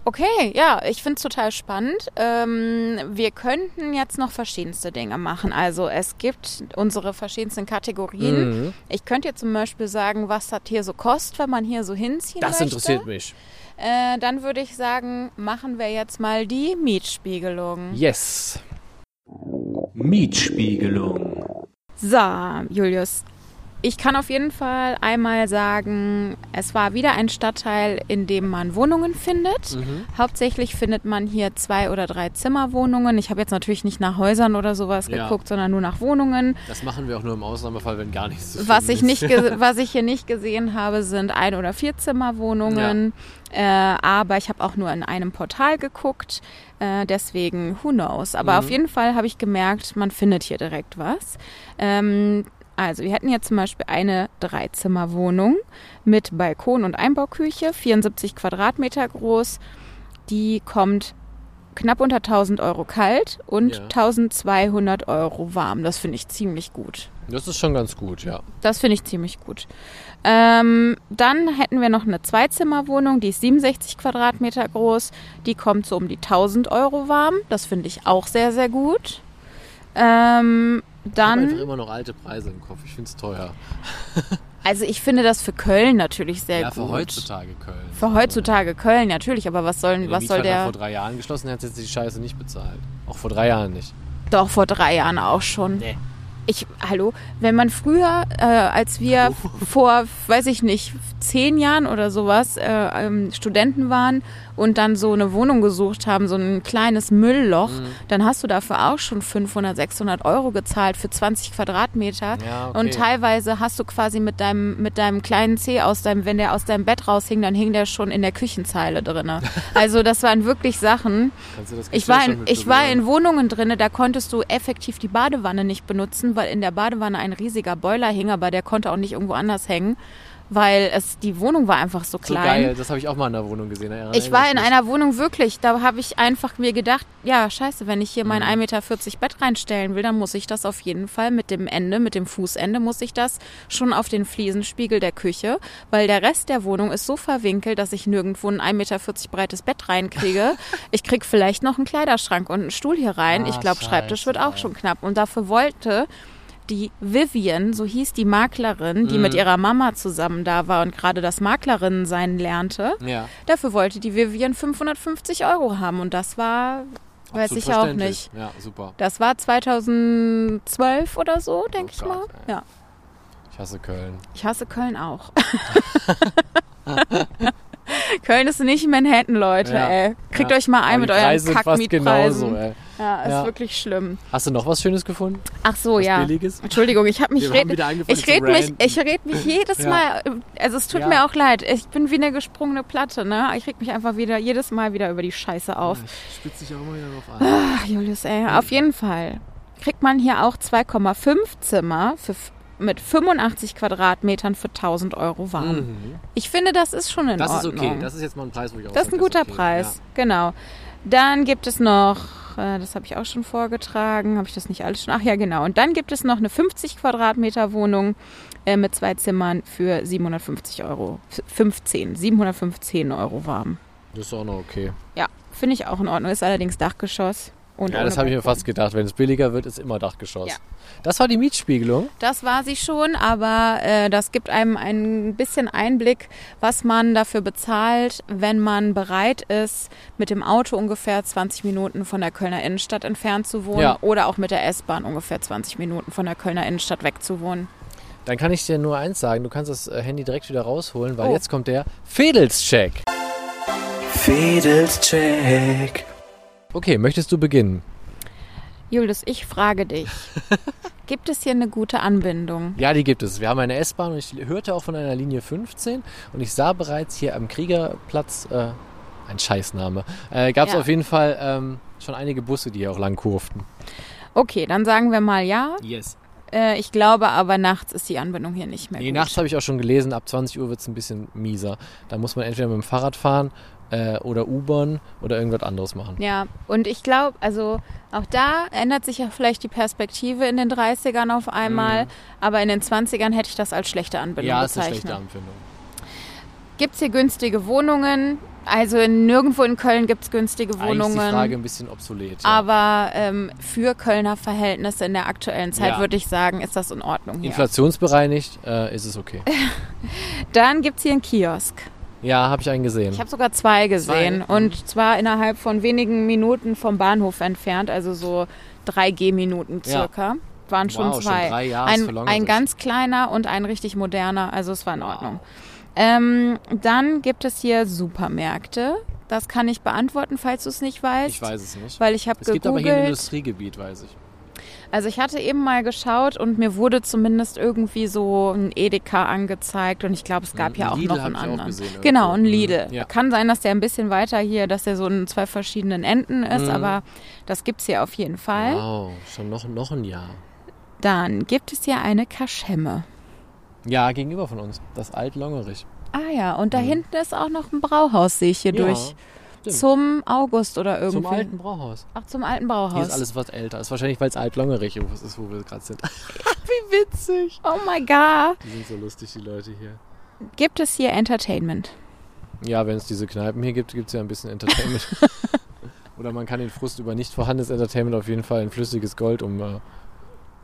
Okay, ja, ich finde es total spannend. Ähm, wir könnten jetzt noch verschiedenste Dinge machen. Also es gibt unsere verschiedensten Kategorien. Mhm. Ich könnte jetzt zum Beispiel sagen, was das hier so kostet, wenn man hier so hinziehen Das möchte. interessiert mich. Äh, dann würde ich sagen, machen wir jetzt mal die Mietspiegelung. Yes. Mietspiegelung. So, Julius. Ich kann auf jeden Fall einmal sagen, es war wieder ein Stadtteil, in dem man Wohnungen findet. Mhm. Hauptsächlich findet man hier zwei oder drei Zimmerwohnungen. Ich habe jetzt natürlich nicht nach Häusern oder sowas Ja. geguckt, sondern nur nach Wohnungen. Das machen wir auch nur im Ausnahmefall, wenn gar nichts zu Was ich, ist. nicht was ich hier nicht gesehen habe, sind ein- oder vier Zimmerwohnungen. Äh, aber ich habe auch nur in einem Portal geguckt. Äh, deswegen, who knows. Aber Mhm. auf jeden Fall habe ich gemerkt, man findet hier direkt was. Ähm, also, wir hätten hier zum Beispiel eine Dreizimmerwohnung mit Balkon und Einbauküche, 74 Quadratmeter groß. Die kommt knapp unter 1000 Euro kalt und Ja. 1200 Euro warm. Das finde ich ziemlich gut. Das ist schon ganz gut, ja. Das finde ich ziemlich gut. Ähm, dann hätten wir noch eine Zweizimmerwohnung, die ist 67 Quadratmeter groß. Die kommt so um die 1000 Euro warm. Das finde ich auch sehr, sehr gut. Ähm, Ich habe einfach dann, immer noch alte Preise im Kopf. Ich finde es teuer. also ich finde das für Köln natürlich sehr ja, gut. für heutzutage Köln. Für heutzutage Köln natürlich, aber was, sollen, was der soll der... vor drei Jahren geschlossen hat, hätte sie die Scheiße nicht bezahlt. Auch vor drei Jahren nicht. Doch, vor drei Jahren auch schon. Nee. Ich, hallo, wenn man früher, äh, als wir vor, weiß ich nicht, zehn Jahren oder sowas äh, ähm, Studenten waren und dann so eine Wohnung gesucht haben, so ein kleines Müllloch, Mhm. dann hast du dafür auch schon 500, 600 Euro gezahlt für 20 Quadratmeter. Ja, okay. Und teilweise hast du quasi mit deinem, mit deinem kleinen Zeh aus deinem, wenn der aus deinem Bett raushing, dann hing der schon in der Küchenzeile drinne. Also das waren wirklich Sachen. Ich war, in, ich war in Wohnungen drinne, da konntest du effektiv die Badewanne nicht benutzen, weil in der Badewanne ein riesiger Boiler hing, aber der konnte auch nicht irgendwo anders hängen, weil es die Wohnung war einfach so So klein. geil, das habe ich auch mal in der Wohnung gesehen. daran Ich war in einer Wohnung wirklich, da habe ich einfach mir gedacht, ja, scheiße, wenn ich hier mein Mhm. 1,40 Meter Bett reinstellen will, dann muss ich das auf jeden Fall mit dem Ende, mit dem Fußende, muss ich das schon auf den Fliesenspiegel der Küche, weil der Rest der Wohnung ist so verwinkelt, dass ich nirgendwo ein 1,40 Meter breites Bett reinkriege. ich krieg vielleicht noch einen Kleiderschrank und einen Stuhl hier rein. Ah, ich glaube, Schreibtisch wird auch schon knapp. Und dafür wollte die Vivian, so hieß die Maklerin, die Mhm. mit ihrer Mama zusammen da war und gerade das Maklerinnen sein lernte, Ja, Dafür wollte die Vivian 550 Euro haben und das war, weiß absolut ich auch nicht. Ja, super. Das war 2012 oder so, denke Oh ich mal. Gott, ey. Ja, Ich hasse Köln. ich hasse Köln auch. Köln ist nicht Manhattan, Leute, Ja. ey. Kriegt Ja. euch mal ein mit euren Kackmietpreisen. genauso, ey. Ja, ist Ja. wirklich schlimm. Hast du noch was Schönes gefunden? Ach so, Was ja. Billiges? Entschuldigung, ich habe mich red, ich zu red mich, ich red mich jedes Ja. Mal, also es tut Ja. mir auch leid, ich bin wie eine gesprungene Platte, ne? Ich reg mich einfach wieder jedes Mal wieder über die Scheiße auf. Ich spitze dich auch immer wieder drauf an. Ach, Julius, ey, auf jeden Fall kriegt man hier auch 2,5 Zimmer für, mit 85 Quadratmetern für 1000 Euro warm. Mhm. Ich finde, das ist schon in Das ist Ordnung. okay. Das ist jetzt mal ein Preis, wo ich auch Das ist ein guter okay. Preis, genau. Dann gibt es noch, äh, das habe ich auch schon vorgetragen, habe ich das nicht alles schon? Ach ja, genau. Und dann gibt es noch eine 50 Quadratmeter Wohnung äh, mit zwei Zimmern für 750 Euro. F- 15, 715 Euro warm. Ja, das ist auch noch okay. Ja, finde ich auch in Ordnung. Ist allerdings Dachgeschoss. Und Ja, das habe ich mir fast gedacht. Wenn es billiger wird, ist immer Dachgeschoss. Ja. Das war die Mietspiegelung. Das war sie schon, aber äh, das gibt einem ein bisschen Einblick, was man dafür bezahlt, wenn man bereit ist, mit dem Auto ungefähr 20 Minuten von der Kölner Innenstadt entfernt zu wohnen Ja. oder auch mit der S-Bahn ungefähr 20 Minuten von der Kölner Innenstadt wegzuwohnen. Dann kann ich dir nur eins sagen. Du kannst das äh, Handy direkt wieder rausholen, weil Oh. jetzt kommt der Fedelscheck. Fedelscheck. Okay, möchtest du beginnen? Julius, ich frage dich, gibt es hier eine gute Anbindung? Ja, die gibt es. Wir haben eine S-Bahn und ich hörte auch von einer Linie 15 und ich sah bereits hier am Kriegerplatz, äh, ein Scheißname, äh, gab es Ja. auf jeden Fall ähm, schon einige Busse, die hier auch lang kurften. Okay, dann sagen wir mal ja. Yes. Äh, ich glaube aber, nachts ist die Anbindung hier nicht mehr Nee, gut. nachts habe ich auch schon gelesen, ab 20 Uhr wird es ein bisschen mieser. Da muss man entweder mit dem Fahrrad fahren äh, oder U-Bahn oder irgendwas anderes machen. Ja, und ich glaube, also auch da ändert sich ja vielleicht die Perspektive in den 30ern auf einmal, aber in den 20ern hätte ich das als schlechte Anbindung Mhm. Ja, ist eine bezeichnet. schlechte Anbindung. Gibt es hier günstige Wohnungen? Also in, nirgendwo in Köln gibt es günstige Eigentlich ist Wohnungen. die Frage ein bisschen obsolet. Ja. aber ähm, für Kölner Verhältnisse in der aktuellen Zeit Ja. würde ich sagen, ist das in Ordnung hier. Inflationsbereinigt äh, ist es okay. Dann gibt es hier einen Kiosk. Ja, habe ich einen gesehen. Ich habe sogar zwei gesehen Zwei? und zwar innerhalb von wenigen Minuten vom Bahnhof entfernt, also so drei Gehminuten Ja. circa. Waren schon Wow, schon zwei. drei Jahre ein, ein ist. ganz kleiner und ein richtig moderner, also es war in Wow. Ordnung. Ähm, dann gibt es hier Supermärkte. Das kann ich beantworten, falls du es nicht weißt. ich weiß es nicht. Weil ich habe Es gibt aber hier ein gegoogelt. Industriegebiet, weiß ich. Also ich hatte eben mal geschaut und mir wurde zumindest irgendwie so ein Edeka angezeigt und ich glaube, es gab ja auch Lidl noch einen anderen. gesehen genau, ein Mhm. Lidl. Ja. Kann sein, dass der ein bisschen weiter hier, dass der so in zwei verschiedenen Enden ist, Mhm. aber das gibt's hier auf jeden Fall. Wow, schon noch, noch ein Jahr. Dann gibt es hier eine Kaschemme. Ja, gegenüber von uns. Das Alt-Longerich. Ah ja, und da Mhm. hinten ist auch noch ein Brauhaus, sehe ich hier Ja. durch, stimmt. zum August oder irgendwie. Zum alten Brauhaus. Ach, zum alten Hier Brauhaus. ist alles was älter. Ist wahrscheinlich, weil es Alt-Longerich ist, wo wir gerade sind. Wie witzig. oh my god. Die sind so lustig, die Leute hier. Gibt es hier Entertainment? Ja, wenn es diese Kneipen hier gibt, gibt es ja ein bisschen Entertainment. Oder man kann den Frust über nicht vorhandenes Entertainment auf jeden Fall in flüssiges Gold um. äh, um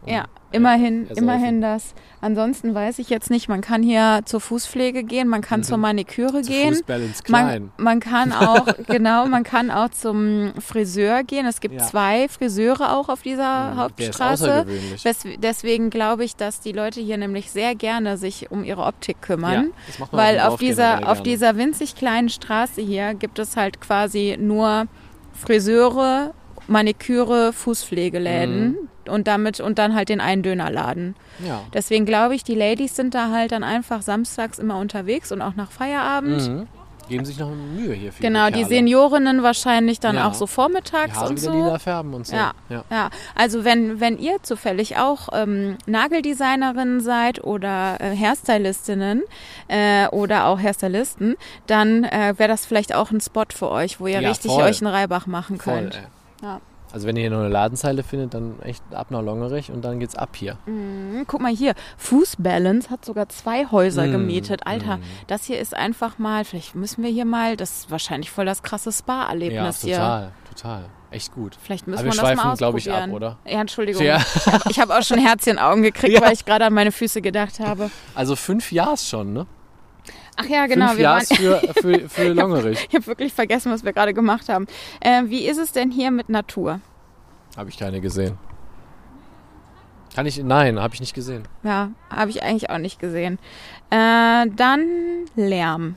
Ja, immerhin, ersaufen. immerhin das. Ansonsten weiß ich jetzt nicht, man kann hier zur Fußpflege gehen, man kann Mhm. zur Maniküre Zu gehen. Fußbalance klein. Man, man kann auch, genau, man kann auch zum Friseur gehen. Es gibt Ja. zwei Friseure auch auf dieser Mhm, Hauptstraße. deswegen glaube ich, dass die Leute hier nämlich sehr gerne sich um ihre Optik kümmern. Ja, Weil auf dieser, auf dieser winzig kleinen Straße hier gibt es halt quasi nur Friseure, Maniküre, Fußpflegeläden Mhm. Und damit und dann halt den einen Dönerladen. Ja. Deswegen glaube ich, die Ladies sind da halt dann einfach samstags immer unterwegs und auch nach Feierabend. Mhm. Geben sich noch Mühe hier für Genau, die, die. Seniorinnen wahrscheinlich dann Ja. auch so die vormittags Haare und so. lila färben und so. Ja. ja. Ja, also wenn, wenn ihr zufällig auch ähm, Nageldesignerinnen seid oder äh, Hairstylistinnen äh, oder auch Hairstylisten, dann äh, wäre das vielleicht auch ein Spot für euch, wo ihr richtig voll. euch einen Reibach machen Voll, könnt. ey. Ja. Also wenn ihr hier noch eine Ladenzeile findet, dann echt ab nach Longerich und dann geht's ab hier. Mhm, guck mal hier, Fußbalance hat sogar zwei Häuser Mm, gemietet. Alter, mm. das hier ist einfach mal, vielleicht müssen wir hier mal, das ist wahrscheinlich voll das krasse Ja, Spa-Erlebnis hier. total, total. Echt gut. Vielleicht müssen Aber wir wir das mal schweifen, glaube ich, ab, oder? Ja, Entschuldigung. Ja. Ich habe auch schon Herz in den Augen gekriegt, Ja. weil ich gerade an meine Füße gedacht habe. Also fünf Jahres schon, ne? Ach ja, genau. fünf wir Jahres für, für, für Longerich. ich habe wirklich vergessen, was wir gerade gemacht haben. Äh, wie ist es denn hier mit Natur? Habe ich keine gesehen. Kann ich, nein, habe ich nicht gesehen. Ja, habe ich eigentlich auch nicht gesehen. Äh, dann Lärm.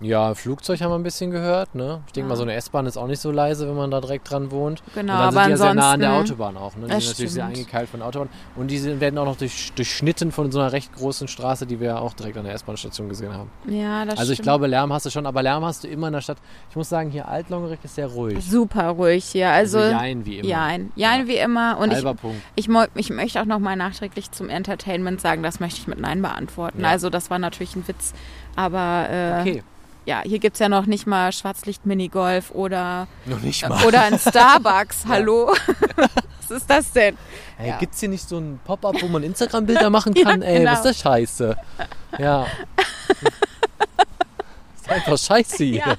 Ja, Flugzeug haben wir ein bisschen gehört, ne? Ich denke Ja. mal, so eine S-Bahn ist auch nicht so leise, wenn man da direkt dran wohnt. Genau, und dann aber sind die ja sehr nah an der Autobahn auch, ne? Die sind natürlich sehr stimmt. eingekeilt von der Autobahn. Und die sind, werden auch noch durch, durchschnitten von so einer recht großen Straße, die wir auch direkt an der S-Bahn-Station gesehen haben. Ja, das Also ich stimmt. glaube, Lärm hast du schon, aber Lärm hast du immer in der Stadt. Ich muss sagen, hier Altlongerich ist sehr ruhig. super ruhig hier. Also, Jein wie immer. Jein. Jein Ja. wie immer. Und ich, Halber Punkt. ich, ich möchte auch nochmal nachträglich zum Entertainment sagen, das möchte ich mit Nein beantworten. Ja. Also das war natürlich ein Witz. Aber äh, Okay, ja, hier gibt's ja noch nicht mal Schwarzlicht-Minigolf oder, noch nicht mal. oder ein Starbucks. Hallo? Was ist das denn? Hey, Ja. gibt's hier nicht so ein Pop-up, wo man Instagram-Bilder machen kann? Ey, genau. was ist das Scheiße? Ja. ist einfach scheiße hier. Ja.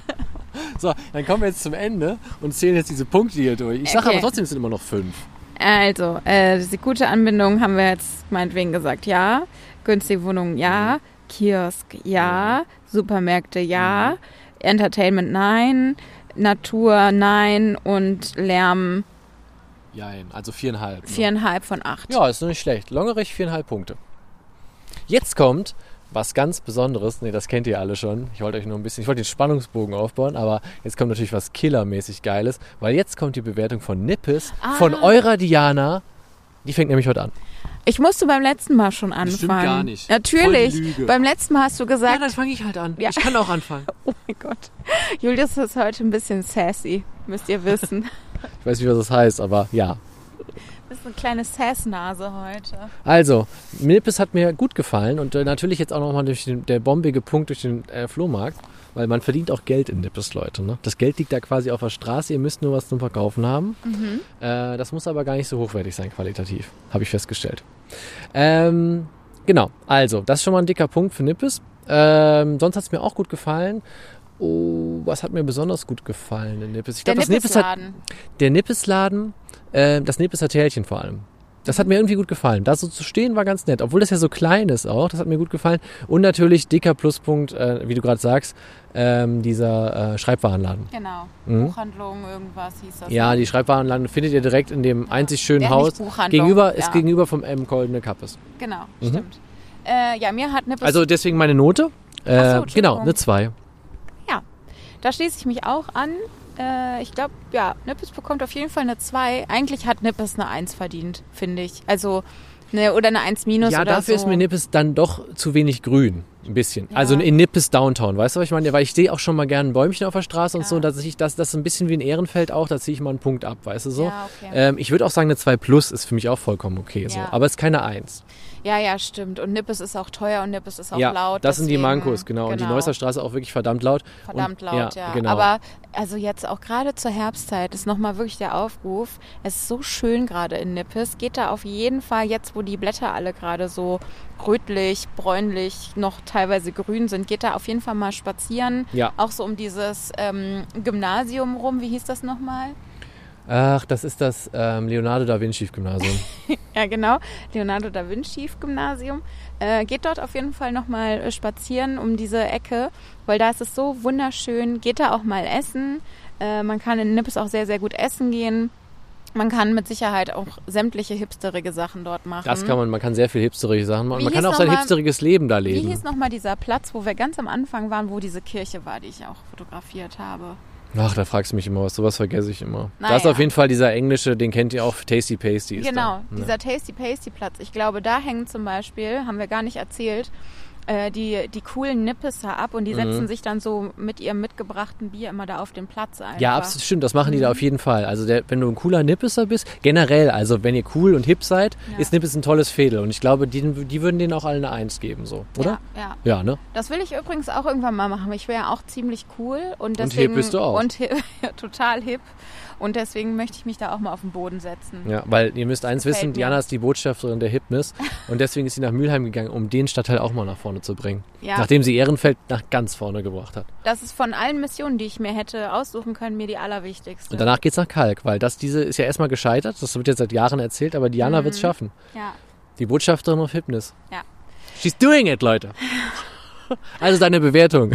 So, dann kommen wir jetzt zum Ende und zählen jetzt diese Punkte hier durch. Ich sage Okay. aber trotzdem, es sind immer noch fünf. Also, äh, die gute Anbindung haben wir jetzt meinetwegen gesagt, ja. Günstige Wohnungen, ja. Kiosk, ja. Supermärkte, ja. Entertainment, nein. Natur, nein. Und Lärm, Jein, also viereinhalb. ne? viereinhalb von acht. Ja, ist noch nicht schlecht. Longerich viereinhalb Punkte. Jetzt kommt was ganz Besonderes. Ne, das kennt ihr alle schon. Ich wollte euch nur ein bisschen, ich wollte den Spannungsbogen aufbauen, aber jetzt kommt natürlich was killermäßig Geiles, weil jetzt kommt die Bewertung von Nippes, Ah. von eurer Diana. Die fängt nämlich heute an. Ich musste beim letzten Mal schon anfangen. stimmt gar nicht. Natürlich. Beim letzten Mal hast du gesagt, fange ich halt an. Ja. Ich kann auch anfangen. oh mein Gott. Julius ist heute ein bisschen sassy, müsst ihr wissen. Ich weiß nicht, was das heißt, aber ja. Das ist eine kleine Sassnase heute. Also, Nippes hat mir gut gefallen und äh, natürlich jetzt auch nochmal durch den, der bombige Punkt durch den äh, Flohmarkt, weil man verdient auch Geld in Nippes, Leute. Ne? Das Geld liegt da quasi auf der Straße, ihr müsst nur was zum Verkaufen haben. Äh, das muss aber gar nicht so hochwertig sein, qualitativ, habe ich festgestellt. Ähm, genau, also, das ist schon mal ein dicker Punkt für Nippes. Ähm, sonst hat es mir auch gut gefallen. Oh, was hat mir besonders gut gefallen in Nippes? Ich Der glaube, das Nippes hat Nippesladen. der Nippesladen, äh, das Nippes Hotellchen vor allem. Das hat mir irgendwie gut gefallen. Da so zu stehen war ganz nett, obwohl das ja so klein ist auch. Das hat mir gut gefallen. Und natürlich dicker Pluspunkt, äh, wie du gerade sagst, ähm, dieser äh, Schreibwarenladen. Genau. Mhm. Buchhandlung, irgendwas hieß das. Ja, ne? die Schreibwarenladen findet ihr direkt in dem einzig schönen Der Haus. nicht Gegenüber ja. ist gegenüber vom M Goldene Kappes. Genau, Mhm. stimmt. Äh, ja, mir hat Nippes. Also deswegen meine Note. Äh, so, genau, Entschuldigung. eine 2. da schließe ich mich auch an. Äh, ich glaube, ja, Nippes bekommt auf jeden Fall eine 2. Eigentlich hat Nippes eine 1 verdient, finde ich. Also, ne, oder eine 1 minus Ja, dafür so. ist mir Nippes dann doch zu wenig grün. Ein bisschen. Ja. Also in Nippes Downtown, weißt du, was ich meine? Weil ich sehe auch schon mal gerne ein Bäumchen auf der Straße und Ja. so, dass ich das, das ist ein bisschen wie ein Ehrenfeld auch, da ziehe ich mal einen Punkt ab, weißt du so? Ja, okay. Ähm, ich würde auch sagen, eine 2 Plus ist für mich auch vollkommen okay. So. Aber es ist keine 1. Ja, ja, stimmt. Und Nippes ist auch teuer und Nippes ist auch ja, laut. das sind die deswegen- Mankos, genau. Und die Neusser Straße auch wirklich verdammt laut. Verdammt und, laut, ja. Genau. Aber also jetzt auch gerade zur Herbstzeit ist nochmal wirklich der Aufruf. Es ist so schön gerade in Nippes. Geht da auf jeden Fall jetzt, wo die Blätter alle gerade so rötlich, bräunlich, noch teilweise grün sind, geht da auf jeden Fall mal spazieren. Ja. Auch so um dieses ähm, Gymnasium rum. Wie hieß das nochmal? Ach, das ist das ähm, Leonardo da Vinci Gymnasium. Ja, genau. Leonardo da Vinci Gymnasium. Äh, geht dort auf jeden Fall nochmal äh, spazieren um diese Ecke, weil da ist es so wunderschön. Geht da auch mal essen. Äh, man kann in Nippes auch sehr, sehr gut essen gehen. Man kann mit Sicherheit auch sämtliche hipsterige Sachen dort machen. Das kann man, man kann sehr viel hipsterige Sachen machen. Wie Man kann auch sein mal- hipsteriges Leben da Wie leben. hieß nochmal dieser Platz, wo wir ganz am Anfang waren, wo diese Kirche war, die ich auch fotografiert habe? Ach, da fragst du mich immer was. Sowas vergesse ich immer. Da Naja. ist auf jeden Fall dieser englische, den kennt ihr auch, Tasty Pasty. Ist Genau, da. dieser Tasty Pasty Platz. Ich glaube, da hängen zum Beispiel, haben wir gar nicht erzählt, äh, die, die coolen Nippeser ab und die setzen sich dann so mit ihrem mitgebrachten Bier immer da auf den Platz ein. Ja, absolut stimmt. Das machen die Mhm. da auf jeden Fall. Also der, wenn du ein cooler Nippeser bist, generell, also wenn ihr cool und hip seid, Ja. ist Nippes ein tolles Fädel. Und ich glaube, die, die würden denen auch alle eine Eins geben, so, oder? Ja, ja. Ja, ne? Das will ich übrigens auch irgendwann mal machen. Ich wäre ja auch ziemlich cool und Und deswegen hip bist du auch. und hip, ja, total hip und deswegen möchte ich mich da auch mal auf den Boden setzen. Ja, weil ihr müsst eins Gefällt wissen, mir. Diana ist die Botschafterin der Hipness und deswegen ist sie nach Mülheim gegangen, um den Stadtteil auch mal nach vorne zu bringen. Ja. Nachdem sie Ehrenfeld nach ganz vorne gebracht hat. Das ist von allen Missionen, die ich mir hätte aussuchen können, mir die allerwichtigste. Und danach geht's nach Kalk, weil das diese ist ja erstmal gescheitert, das wird jetzt seit Jahren erzählt, aber Diana Mhm. wird's schaffen. ja. Die Botschafterin auf Hipness. Ja. She's doing it, Leute. Also deine Bewertung.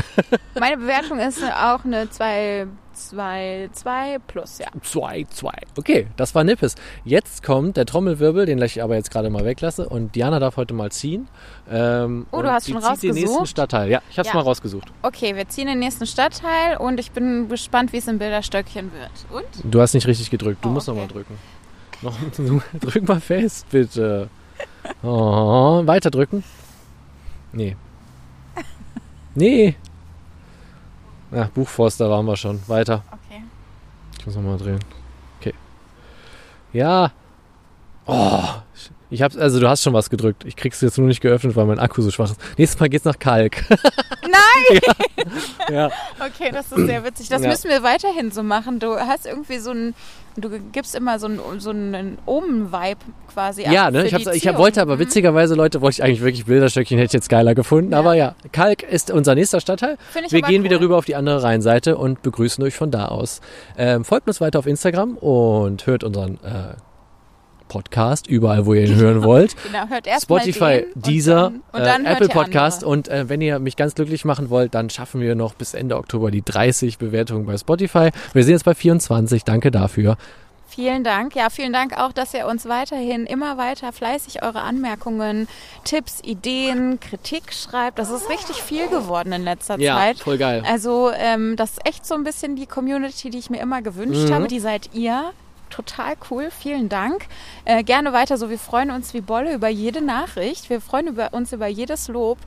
Meine Bewertung ist auch eine 2, 2, 2 plus, ja. Zwei, zwei. Okay, das war Nippes. Jetzt kommt der Trommelwirbel, den ich aber jetzt gerade mal weglasse. Und Diana darf heute mal ziehen. Ähm, Oh, du hast schon zieht den nächsten rausgesucht? Stadtteil. Ja, ich habe es Ja. mal rausgesucht. Okay, wir ziehen den nächsten Stadtteil und ich bin gespannt, wie es im Bilderstöckchen wird. Und? Du hast nicht richtig gedrückt. Du Oh, musst noch okay. mal drücken. Noch, drück mal fest, bitte. Oh, weiter drücken. Nee. Nee. Ja, Buchforster waren wir schon. Weiter. Okay. Ich muss nochmal drehen. Okay. Ja. Oh. Ich hab's, also du hast schon was gedrückt. Ich krieg's jetzt nur nicht geöffnet, weil mein Akku so schwach ist. Nächstes Mal geht's nach Kalk. Nein! ja. Okay, das ist sehr witzig. Das Ja. müssen wir weiterhin so machen. Du hast irgendwie so ein, du gibst immer so einen, so einen Omen-Vibe quasi. ab Ja, ne? für Ich, hab's, ich hab, wollte aber Mhm. witzigerweise, Leute, wollte ich eigentlich wirklich Bilderstöckchen, hätte ich jetzt geiler gefunden. Ja. Aber ja, Kalk ist unser nächster Stadtteil. Find ich Wir gehen cool. wieder rüber auf die andere Rheinseite und begrüßen euch von da aus. Ähm, folgt uns weiter auf Instagram und hört unseren äh, Podcast überall, wo ihr ihn hören wollt. Genau, hört erst mal Spotify, den und Deezer, dann, und dann äh, Apple Podcast andere. und äh, wenn ihr mich ganz glücklich machen wollt, dann schaffen wir noch bis Ende Oktober die 30 Bewertungen bei Spotify. Wir sind jetzt bei 24, danke dafür. Vielen Dank. Ja, vielen Dank auch, dass ihr uns weiterhin immer weiter fleißig eure Anmerkungen, Tipps, Ideen, Kritik schreibt. Das ist richtig viel geworden in letzter Ja, Zeit. voll geil. Also ähm, das ist echt so ein bisschen die Community, die ich mir immer gewünscht Mhm. habe. Die seid ihr. Total cool, vielen Dank. Äh, gerne weiter so. Wir freuen uns wie Bolle über jede Nachricht. Wir freuen über uns über jedes Lob.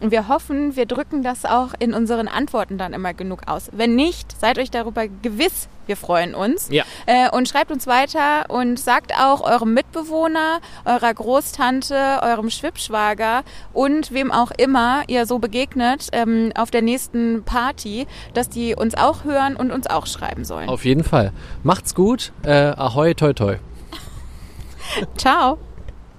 Und wir hoffen, wir drücken das auch in unseren Antworten dann immer genug aus. Wenn nicht, seid euch darüber gewiss, wir freuen uns. Ja. Äh, und schreibt uns weiter und sagt auch eurem Mitbewohner, eurer Großtante, eurem Schwippschwager und wem auch immer ihr so begegnet ähm, auf der nächsten Party, dass die uns auch hören und uns auch schreiben sollen. Auf jeden Fall. Macht's gut. Äh, ahoi, toi, toi. Ciao.